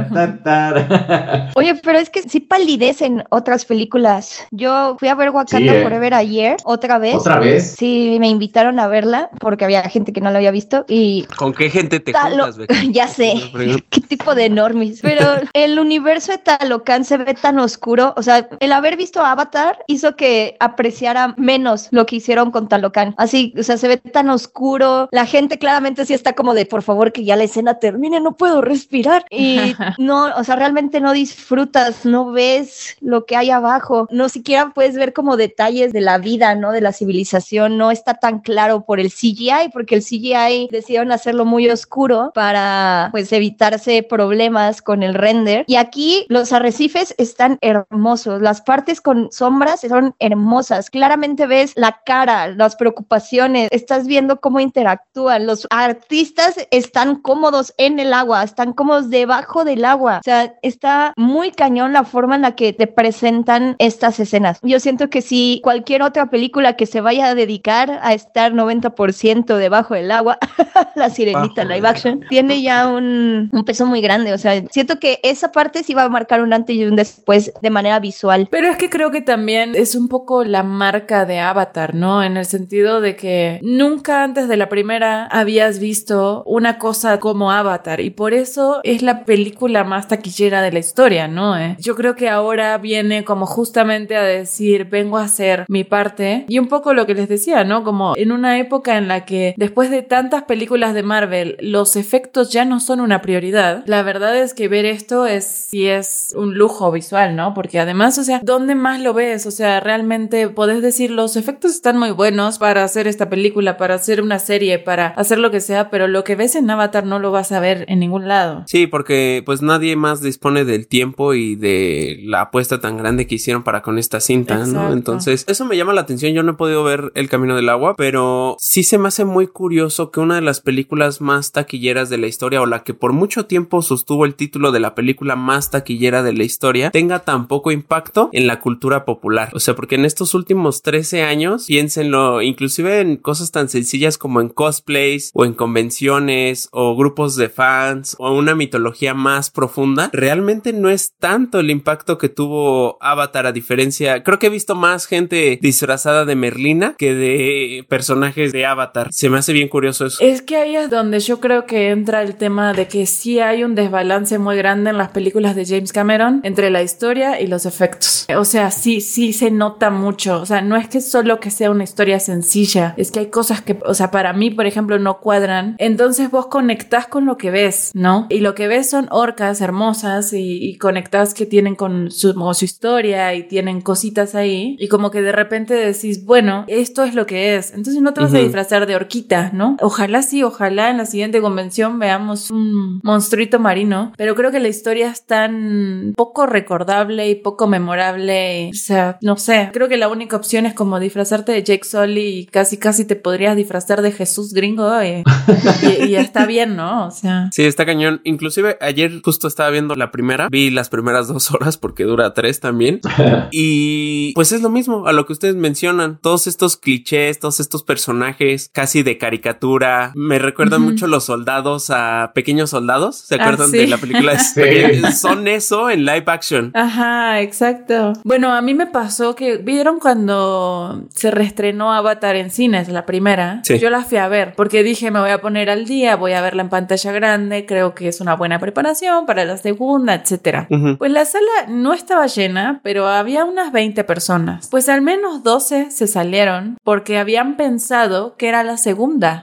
Oye, pero es que sí palidecen otras películas. Yo fui a ver Wakanda Sí, ¿eh? Forever ayer, otra vez. ¿Otra vez? Sí, me invitaron a verla porque había gente que no la había visto y ¿Con qué gente te Talo- juntas, Beca? ya sé, qué tipo de normis. Pero el universo de Talocan se ve tan oscuro. O sea, el haber visto Avatar hizo que apreciara menos lo que hicieron con Talocan. Así, o sea, se ve tan oscuro. La gente claramente sí está como de, por favor, que ya la escena termine, no puedo respirar. Y no, o sea, realmente no disfrutas, no ves lo que hay abajo. No siquiera puedes ver como detalles de la vida, ¿no? De la civilización. No está tan claro por el CGI, porque el CGI decidieron hacerlo muy oscuro para, pues, evitarse problemas con el render. Y aquí los arrecifes están hermosos. Las partes con sombras son hermosas. Claramente ves la cara, las preocupaciones, estás viendo cómo interactúan. Los artistas están cómodos en el agua, están cómodos debajo del agua. O sea, está muy cañón la forma en la que te presentan estas escenas. Yo siento que si cualquier otra película que se vaya a dedicar a estar 90% debajo del agua, la sirenita Bajo live action, tiene ya un, un peso muy grande. O sea, siento que esa parte sí va a marcar un antes y un después de manera visual. Pero es que creo que también es un poco la marca de Avatar, ¿no? En el sentido de que nunca antes de la primera habías visto una cosa como Avatar y por eso es la película más taquillera de la historia, ¿no? Eh, Yo creo que ahora viene como justamente a decir, vengo a hacer mi parte y un poco lo que les decía, ¿no? Como en una época en la que después de tantas películas de Marvel los efectos ya no son una prioridad, la verdad es que ver esto es sí es un lujo visual, ¿no? Porque además, o sea, ¿dónde más lo ves? O sea, realmente podés decir los efectos están muy buenos para hacer esta película, para hacer una serie, para hacer lo que sea, pero lo que ves en Avatar no lo vas a ver en ningún lado. Sí, porque pues nadie más dispone del tiempo y de la apuesta tan grande que hicieron para con esta cinta, Exacto. ¿no? Entonces, eso me llama la atención. Yo no he podido ver El Camino del Agua, pero sí se me hace muy curioso que una de las películas más taquilleras de la historia o la que por mucho tiempo sostuvo el título de la película más taquillera de la historia tenga tan poco impacto en la cultura popular. O sea, porque en estos últimos 13 años, piénsenlo, inclusive en cosas tan sencillas como en cosplays o en convenciones o grupos de fans o una mitología más profunda, realmente no es tanto el impacto que tuvo Avatar a diferencia, creo que he visto más gente disfrazada de Merlina que de personajes de Avatar. Se me hace bien curioso eso. Es que ahí es donde yo creo que entra el tema de que sí hay un desbalance muy grande en las películas de James Cameron entre la historia y los efectos. O sea, sí, sí se nota mucho. O sea, no es que solo que sea una historia sencilla, es que hay cosas que, o sea, para mí, por ejemplo, no cuadran. Entonces vos conectás con lo que ves, ¿no? Y lo que ves son orcas hermosas y, y conectás que tienen con su, su historia y tienen cositas ahí. Y como que de repente decís, bueno, esto es lo que es. Entonces no te vas a Ujú. disfrazar de horquita, ¿no? Ojalá sí, ojalá en la siguiente convención veamos un monstruito marino. Pero creo que la historia es tan poco recordable y poco memorable. O sea, no sé. Creo que la única opción es como disfrazarte de Jake Sully y casi casi te podrías disfrazar de Jesús gringo y, y ya está bien, ¿no? O sea. Sí, está cañón. Inclusive ayer justo estaba viendo la primera, vi las primeras dos horas porque dura tres también. y pues es lo mismo a lo que ustedes mencionan. Todos estos clichés, todos estos personajes casi de caricatura. Me recuerdan Ujú. mucho los soldados a pequeños soldados. ¿Se Ah, acuerdan sí. de la película? Sí. Son eso en live action. Ajá, exacto. Bueno, a mí me pasó que vieron cuando se reestrenó Avatar en cines, la primera. Sí. Yo la fui a ver porque dije me voy a poner al día, voy a verla en pantalla grande, creo que es una buena preparación para la segunda, etcétera. Ujú. Pues la sala no estaba llena, pero había unas 20 personas. Pues al menos 12 se salieron porque habían pensado que era la segunda.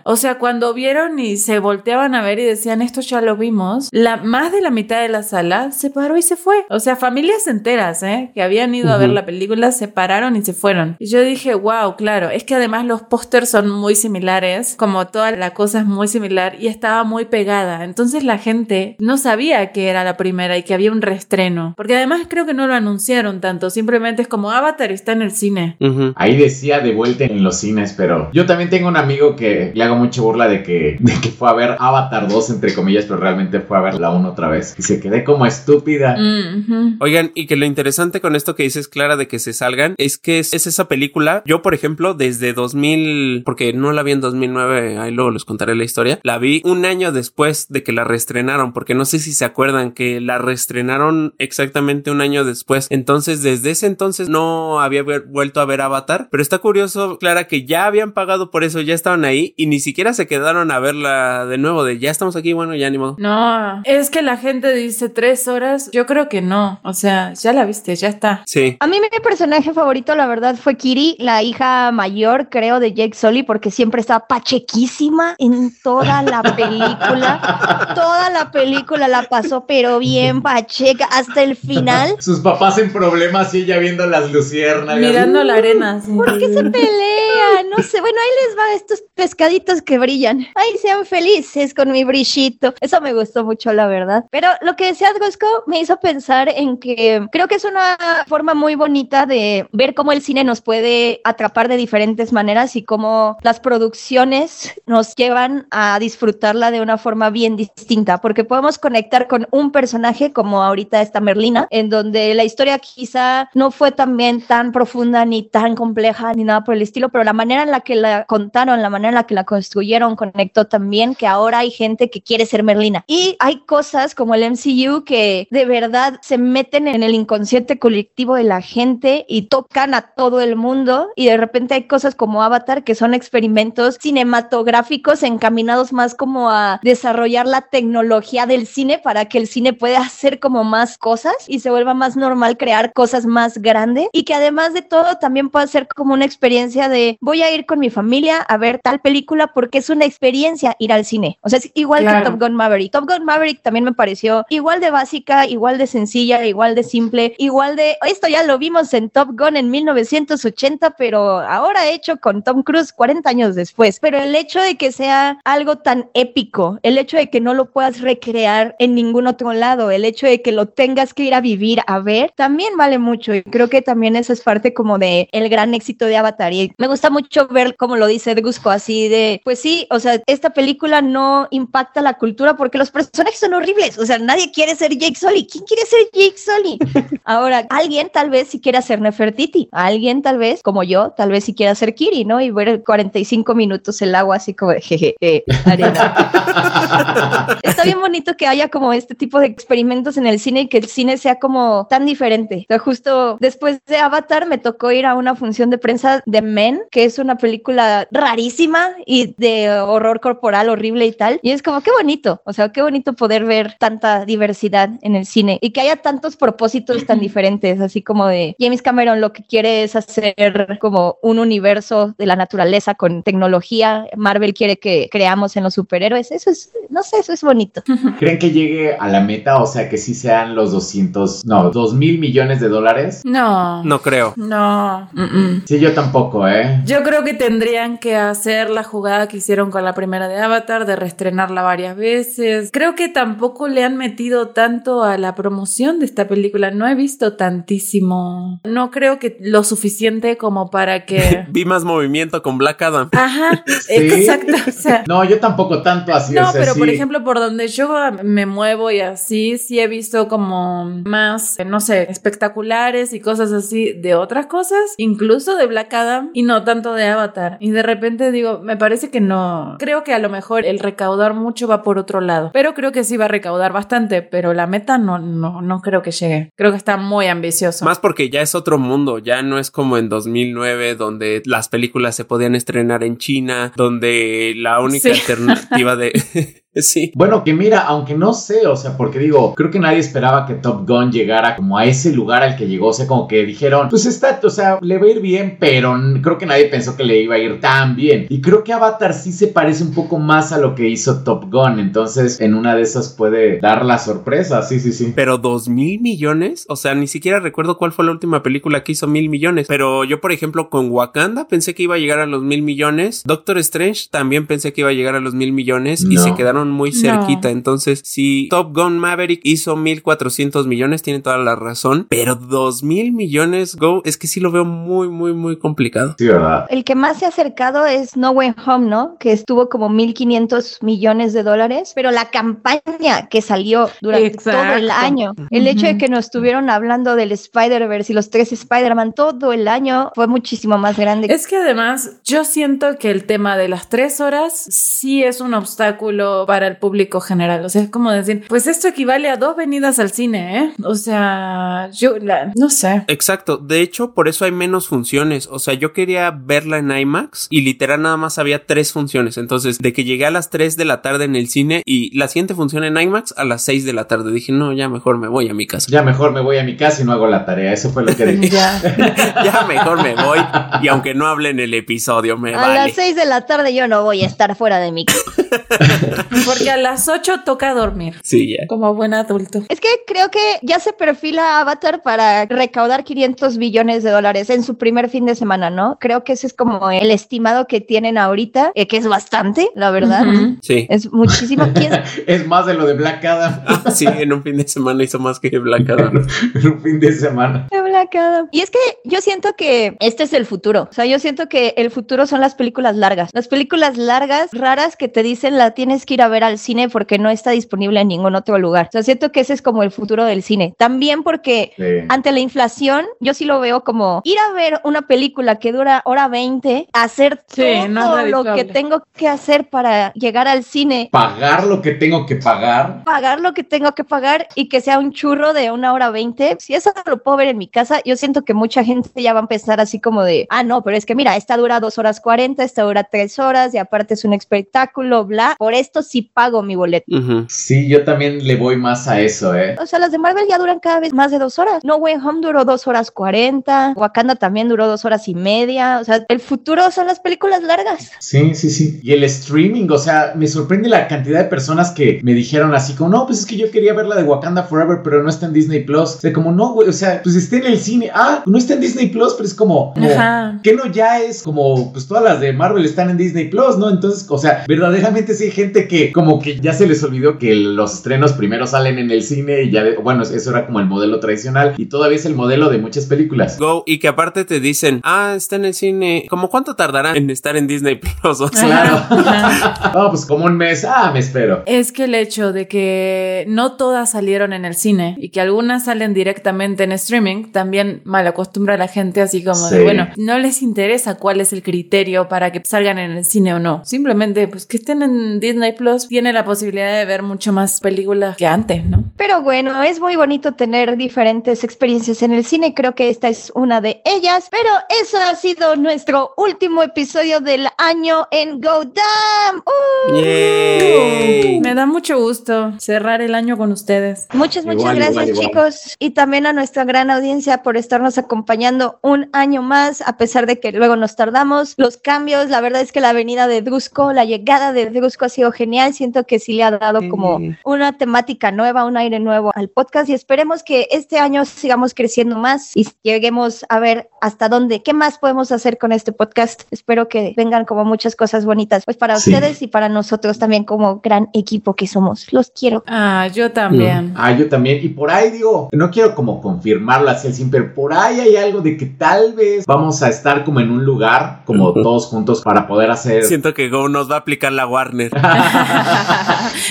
O sea, cuando vieron y se volteaban a ver y decían esto ya lo vimos, la más de la mitad de la sala se paró y se fue. O sea, familias enteras, ¿eh? Que habían ido a ver la película, se pararon y se fueron. Y yo dije, wow, claro, es que además los pósters son muy similares, como toda la cosa es muy similar y estaba muy pegada. Entonces la gente no sabía que era la primera y que había un reestreno. Porque además creo que no lo anunciaron tanto, simplemente es como Avatar está en el cine. Ahí decía de vuelta en los cines, pero yo también tengo un amigo que le hago mucha burla de que, de que fue a ver Avatar 2, entre comillas, pero realmente fue a ver la 1 otra vez. Y se quedé como estúpida. Mm. Oigan, y que lo interesante con esto que dices, Clara, de que se salgan, es que es, es esa película. Yo, por ejemplo, desde 2000, porque no la vi en 2009, ahí luego les contaré la historia, la vi un año después de que la reestrenaron, porque no sé si se acuerdan que la reestrenaron exactamente un año después. Entonces, desde ese entonces no había vuelto a ver Avatar, pero está curioso, Clara, que ya habían pagado por eso, ya estaban ahí y ni siquiera se quedaron a verla de nuevo, de ya estamos aquí, bueno, ya ni modo. No, es que la gente dice tres horas. Yo creo que no. O sea, ya la viste, ya está. Sí. A mí mi personaje favorito, la verdad, fue Kiri, la hija mayor, creo, de Jake Sully, porque siempre estaba pachequísima en toda la película. toda la película la pasó, pero bien pacheca, hasta el final. Sus papás en problemas y ella viendo las luciérnagas. Mirando la arena. sí. ¿Por qué se pelean? No sé. Bueno, ahí les va estos pescaditos que brillan. Ay, sean felices con mi brillito. Eso me gustó mucho, la verdad. Pero lo que decía Gosco me hizo pensar en que creo que es una forma muy bonita de ver cómo el cine nos puede atrapar de diferentes maneras y cómo las producciones nos llevan a disfrutarla de una forma bien distinta, porque podemos conectar con un personaje como ahorita esta Merlina, en donde la historia quizá no fue también tan profunda ni tan compleja ni nada por el estilo, pero la manera en la que la contaron, la manera en la que la construyeron. Conectó también que ahora hay gente que quiere ser Merlina. Y hay cosas como el MCU que de verdad se meten en el inconsciente colectivo de la gente y tocan a todo el mundo. Y de repente hay cosas como Avatar que son experimentos cinematográficos encaminados más como a desarrollar la tecnología del cine para que el cine pueda hacer como más cosas y se vuelva más normal crear cosas más grandes. Y que además de todo también pueda ser como una experiencia de voy a ir con mi familia a ver tal película porque es una experiencia ir al cine. O sea, es igual Claro. que Top Gun Maverick. Top Gun Maverick también me pareció igual de básica, igual de sencilla, igual de simple, igual de esto ya lo vimos en Top Gun en 1980, pero ahora hecho con Tom Cruise 40 años después. Pero el hecho de que sea algo tan épico, el hecho de que no lo puedas recrear en ningún otro lado, el hecho de que lo tengas que ir a vivir a ver, también vale mucho. Y creo que también eso es parte como de el gran éxito de Avatar. Y me gusta mucho ver como lo dice Gusco, así de, pues sí, o sea, esta película no impacta la cultura porque los personajes son horribles. O sea, nadie quiere ser Jake Sully. ¿Quién quiere ser Jake Sully? Ahora, alguien tal vez si quiera ser Nefertiti, alguien tal vez, como yo, tal vez si quiera ser Kiri, ¿no? Y ver 45 minutos el agua así como de jeje, eh, arena. Está bien bonito que haya como este tipo de experimentos en el cine y que el cine sea como tan diferente. O sea, justo después de Avatar me tocó ir a una función de prensa de Men que es una película rarísima y de horror corporal horrible y tal. Y es como, qué bonito, o sea, qué bonito poder ver tanta diversidad en el cine y que haya tantos propósitos tan diferentes, así como de James Cameron lo que quiere es hacer como un universo de la naturaleza con tecnología. Marvel quiere que creamos en los superhéroes. Eso es, no sé, eso es bonito. ¿Creen que llegue a la meta? O sea, que sí sean los 200, no, 2 mil millones de dólares. No. No creo. No. mm, mm. Sí, yo tampoco, ¿eh? Yo creo que tendrían que hacer la jugada que hicieron con la primera de Avatar, de reestrenarla varias veces. Creo que tampoco le han metido tanto a la promoción de esta película. No he visto tantísimo. No creo que lo suficiente como para que. Vi más movimiento con Black Adam. Ajá, Sí. exacto. O sea, No, yo tampoco tanto así. no, o sea, pero por sí. ejemplo, por donde yo me muevo y así, sí he visto como más, no sé, espectaculares y cosas así de otras cosas, incluso de Black Adam y no tanto de Avatar. Y de repente digo, me parece que no. Creo que a lo mejor el recaudar mucho va por otro lado, pero creo que sí va a recaudar bastante, pero la meta no, no, no creo que llegue. Creo que está muy ambicioso. Más porque ya es otro mundo, ya no es como en 2009 donde las películas se podían estrenar en China, donde la única Sí. alternativa de... sí. Bueno, que mira, aunque no sé, o sea, porque digo, creo que nadie esperaba que Top Gun llegara como a ese lugar al que llegó, o sea, como que dijeron, pues está, o sea, le va a ir bien, pero creo que nadie pensó que le iba a ir tan bien. Y creo que Avatar sí se parece un poco más a lo que hizo Top Gun, entonces en una de esas puede dar la sorpresa, sí, sí, sí. Pero dos mil millones, o sea, ni siquiera recuerdo cuál fue la última película que hizo mil millones. Pero yo, por ejemplo, con Wakanda pensé que iba a llegar a los mil millones. Doctor Strange también pensé que iba a llegar a los mil millones y se quedaron muy No. cerquita. Entonces, si Top Gun Maverick hizo mil cuatrocientos millones, tiene toda la razón. Pero dos mil millones, Go, es que sí lo veo muy, muy, muy complicado. Sí, ¿verdad? El que más se ha acercado es No Way Home, ¿no? Que estuvo como 1.500 millones de dólares, pero la campaña que salió durante Exacto. todo el año, el hecho de que nos estuvieron hablando del Spider-Verse y los tres Spider-Man todo el año fue muchísimo más grande. Es que además yo siento que el tema de las tres horas sí es un obstáculo para el público general. O sea, es como decir, pues esto equivale a dos venidas al cine, ¿eh? O sea, yo la- no sé. Exacto, de hecho por eso hay menos funciones, o sea yo quería verla en IMAX y literal nada más había tres funciones, entonces de que llegué a las 3 de la tarde en el cine y la siguiente función en IMAX a las 6 de la tarde, dije no, ya mejor me voy a mi casa. Ya mejor me voy a mi casa y no hago la tarea, eso fue lo que dije. Ya. ya mejor me voy y aunque no hable en el episodio me a vale. las 6 de la tarde yo no voy a estar fuera de mi casa. Porque a las ocho toca dormir. Sí, ya. Como buen adulto. Es que creo que ya se perfila Avatar para recaudar 500 billones de dólares en su primer fin de semana, ¿no? Creo que ese es como el estimado que tienen ahorita, eh, que es bastante, la verdad. Sí. Es muchísimo. ¿Quién- Es más de lo de Black Adam Sí, en un fin de semana hizo más que Black Adam. en un fin de semana. de Black Adam? Y es que yo siento que este es el futuro. O sea, yo siento que el futuro son las películas largas. Las películas largas, raras, que te dicen la tienes que ir a ver al cine porque no está disponible en ningún otro lugar. O sea, siento que ese es como el futuro del cine. También porque Sí. ante la inflación, yo sí lo veo como ir a ver una película que dura hora 20, hacer Sí, no es todo lo que tengo que hacer para llegar al cine, Pagar lo que tengo que pagar. pagar lo que tengo que pagar y que sea un churro de una hora 20. Si eso lo puedo ver en mi casa, yo siento que mucha gente ya va a empezar así como de, ah, no, pero es que mira, esta dura dos horas 40, esta dura tres horas y aparte es un espectáculo, bla. Por esto sí pago mi boleto. Sí, yo también le voy más a eso, ¿eh? O sea, las de Marvel ya duran cada vez más de dos horas. No Way Home duró dos horas cuarenta. Wakanda también duró dos horas y media. O sea, el futuro son las películas largas. Sí, sí, sí. Y el streaming, o sea, me sorprende la cantidad de personas que me dijeron así como, no, pues es que yo quería ver la de Wakanda Forever, pero no está en Disney Plus. O sea, como, no, güey, o sea, pues está en el cine. Ah, no está en Disney Plus, pero es como, como Ajá. que no ya es como, pues todas las de Marvel están en Disney Plus, ¿no? Entonces, o sea, verdaderamente sí hay gente que como que ya se les olvidó que los estrenos primero salen en el cine y ya, de- bueno, eso era como el modelo tradicional y todavía es el modelo de muchas películas. Go y que aparte te dicen, ah, está en el cine, ¿cómo cuánto tardará en estar en Disney Plus? O sea, Claro. Pues como un mes, ah, me espero. Es que el hecho de que no todas salieron en el cine y que algunas salen directamente en streaming también malacostumbra a la gente así como de, bueno, no les interesa cuál es el criterio para que salgan en el cine o no. Simplemente, pues que estén en Disney Plus chicos, tiene la posibilidad de ver mucho más películas que antes, ¿no? Pero bueno, es muy bonito tener diferentes experiencias en el cine. Creo que esta es una de ellas. Pero eso ha sido nuestro último episodio del año en Go Damn. ¡Uh! Me da mucho gusto cerrar el año con ustedes. Muchas, muchas Igual, gracias, igual, igual. chicos. Y también a nuestra gran audiencia por estarnos acompañando un año más, a pesar de que luego nos tardamos. Los cambios, la verdad es que la venida de Drusco, la llegada de Drusco ha sido genial. Siento que sí le ha dado como una temática nueva, un aire nuevo al podcast y esperemos que este año sigamos creciendo más y lleguemos a ver hasta dónde, qué más podemos hacer con este podcast. Espero que vengan como muchas cosas bonitas, pues para Sí. ustedes y para nosotros también como gran equipo que somos. Los quiero. Ah, yo también. Ah, yo también. Y por ahí digo, no quiero como confirmarlo así cien, pero por ahí hay algo de que tal vez vamos a estar como en un lugar, como todos juntos, para poder hacer. Siento que Go nos va a aplicar la Warner.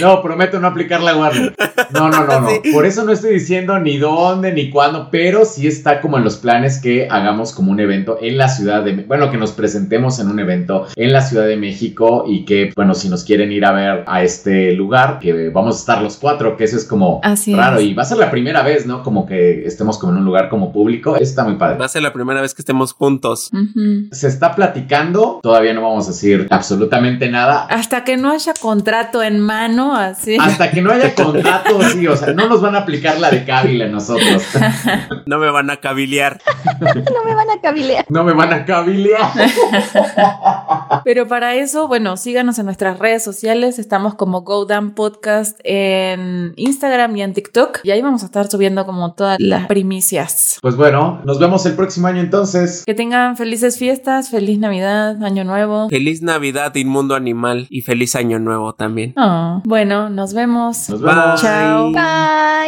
no, prometo no aplicar la Warner. No, no, no, no. Sí. Por eso no estoy diciendo ni dónde ni cuándo, pero sí está como en los planes que hagamos como un evento en la ciudad de, bueno, que nos presentemos en un evento en la Ciudad de México y que, bueno, si nos quieren ir a ver a este lugar, que vamos a estar los cuatro, que eso es como Así raro es. y va a ser la primera vez, ¿no? Como que estemos como en un lugar como público, está muy padre. Va a ser la primera vez que estemos juntos. Se está platicando, todavía no vamos a decir absolutamente nada. Hasta que no haya contrato en mano, así. Hasta que no haya contrato, sí, o sea, no nos van a aplicar la de Cabil a nosotros. No me van a cabilear. No me van a cabilear. No me van a cabilear. Pero para eso, bueno, síganos en nuestras redes sociales. Estamos como Go Down Podcast en Instagram y en TikTok. Y ahí vamos a estar subiendo como todas las primicias. Pues bueno, nos vemos el próximo año entonces. Que tengan felices fiestas, feliz Navidad, Año Nuevo. Feliz Navidad, Inmundo Animal. Y feliz Año Nuevo también. Oh, bueno, nos vemos. Nos vemos. Chao. Bye.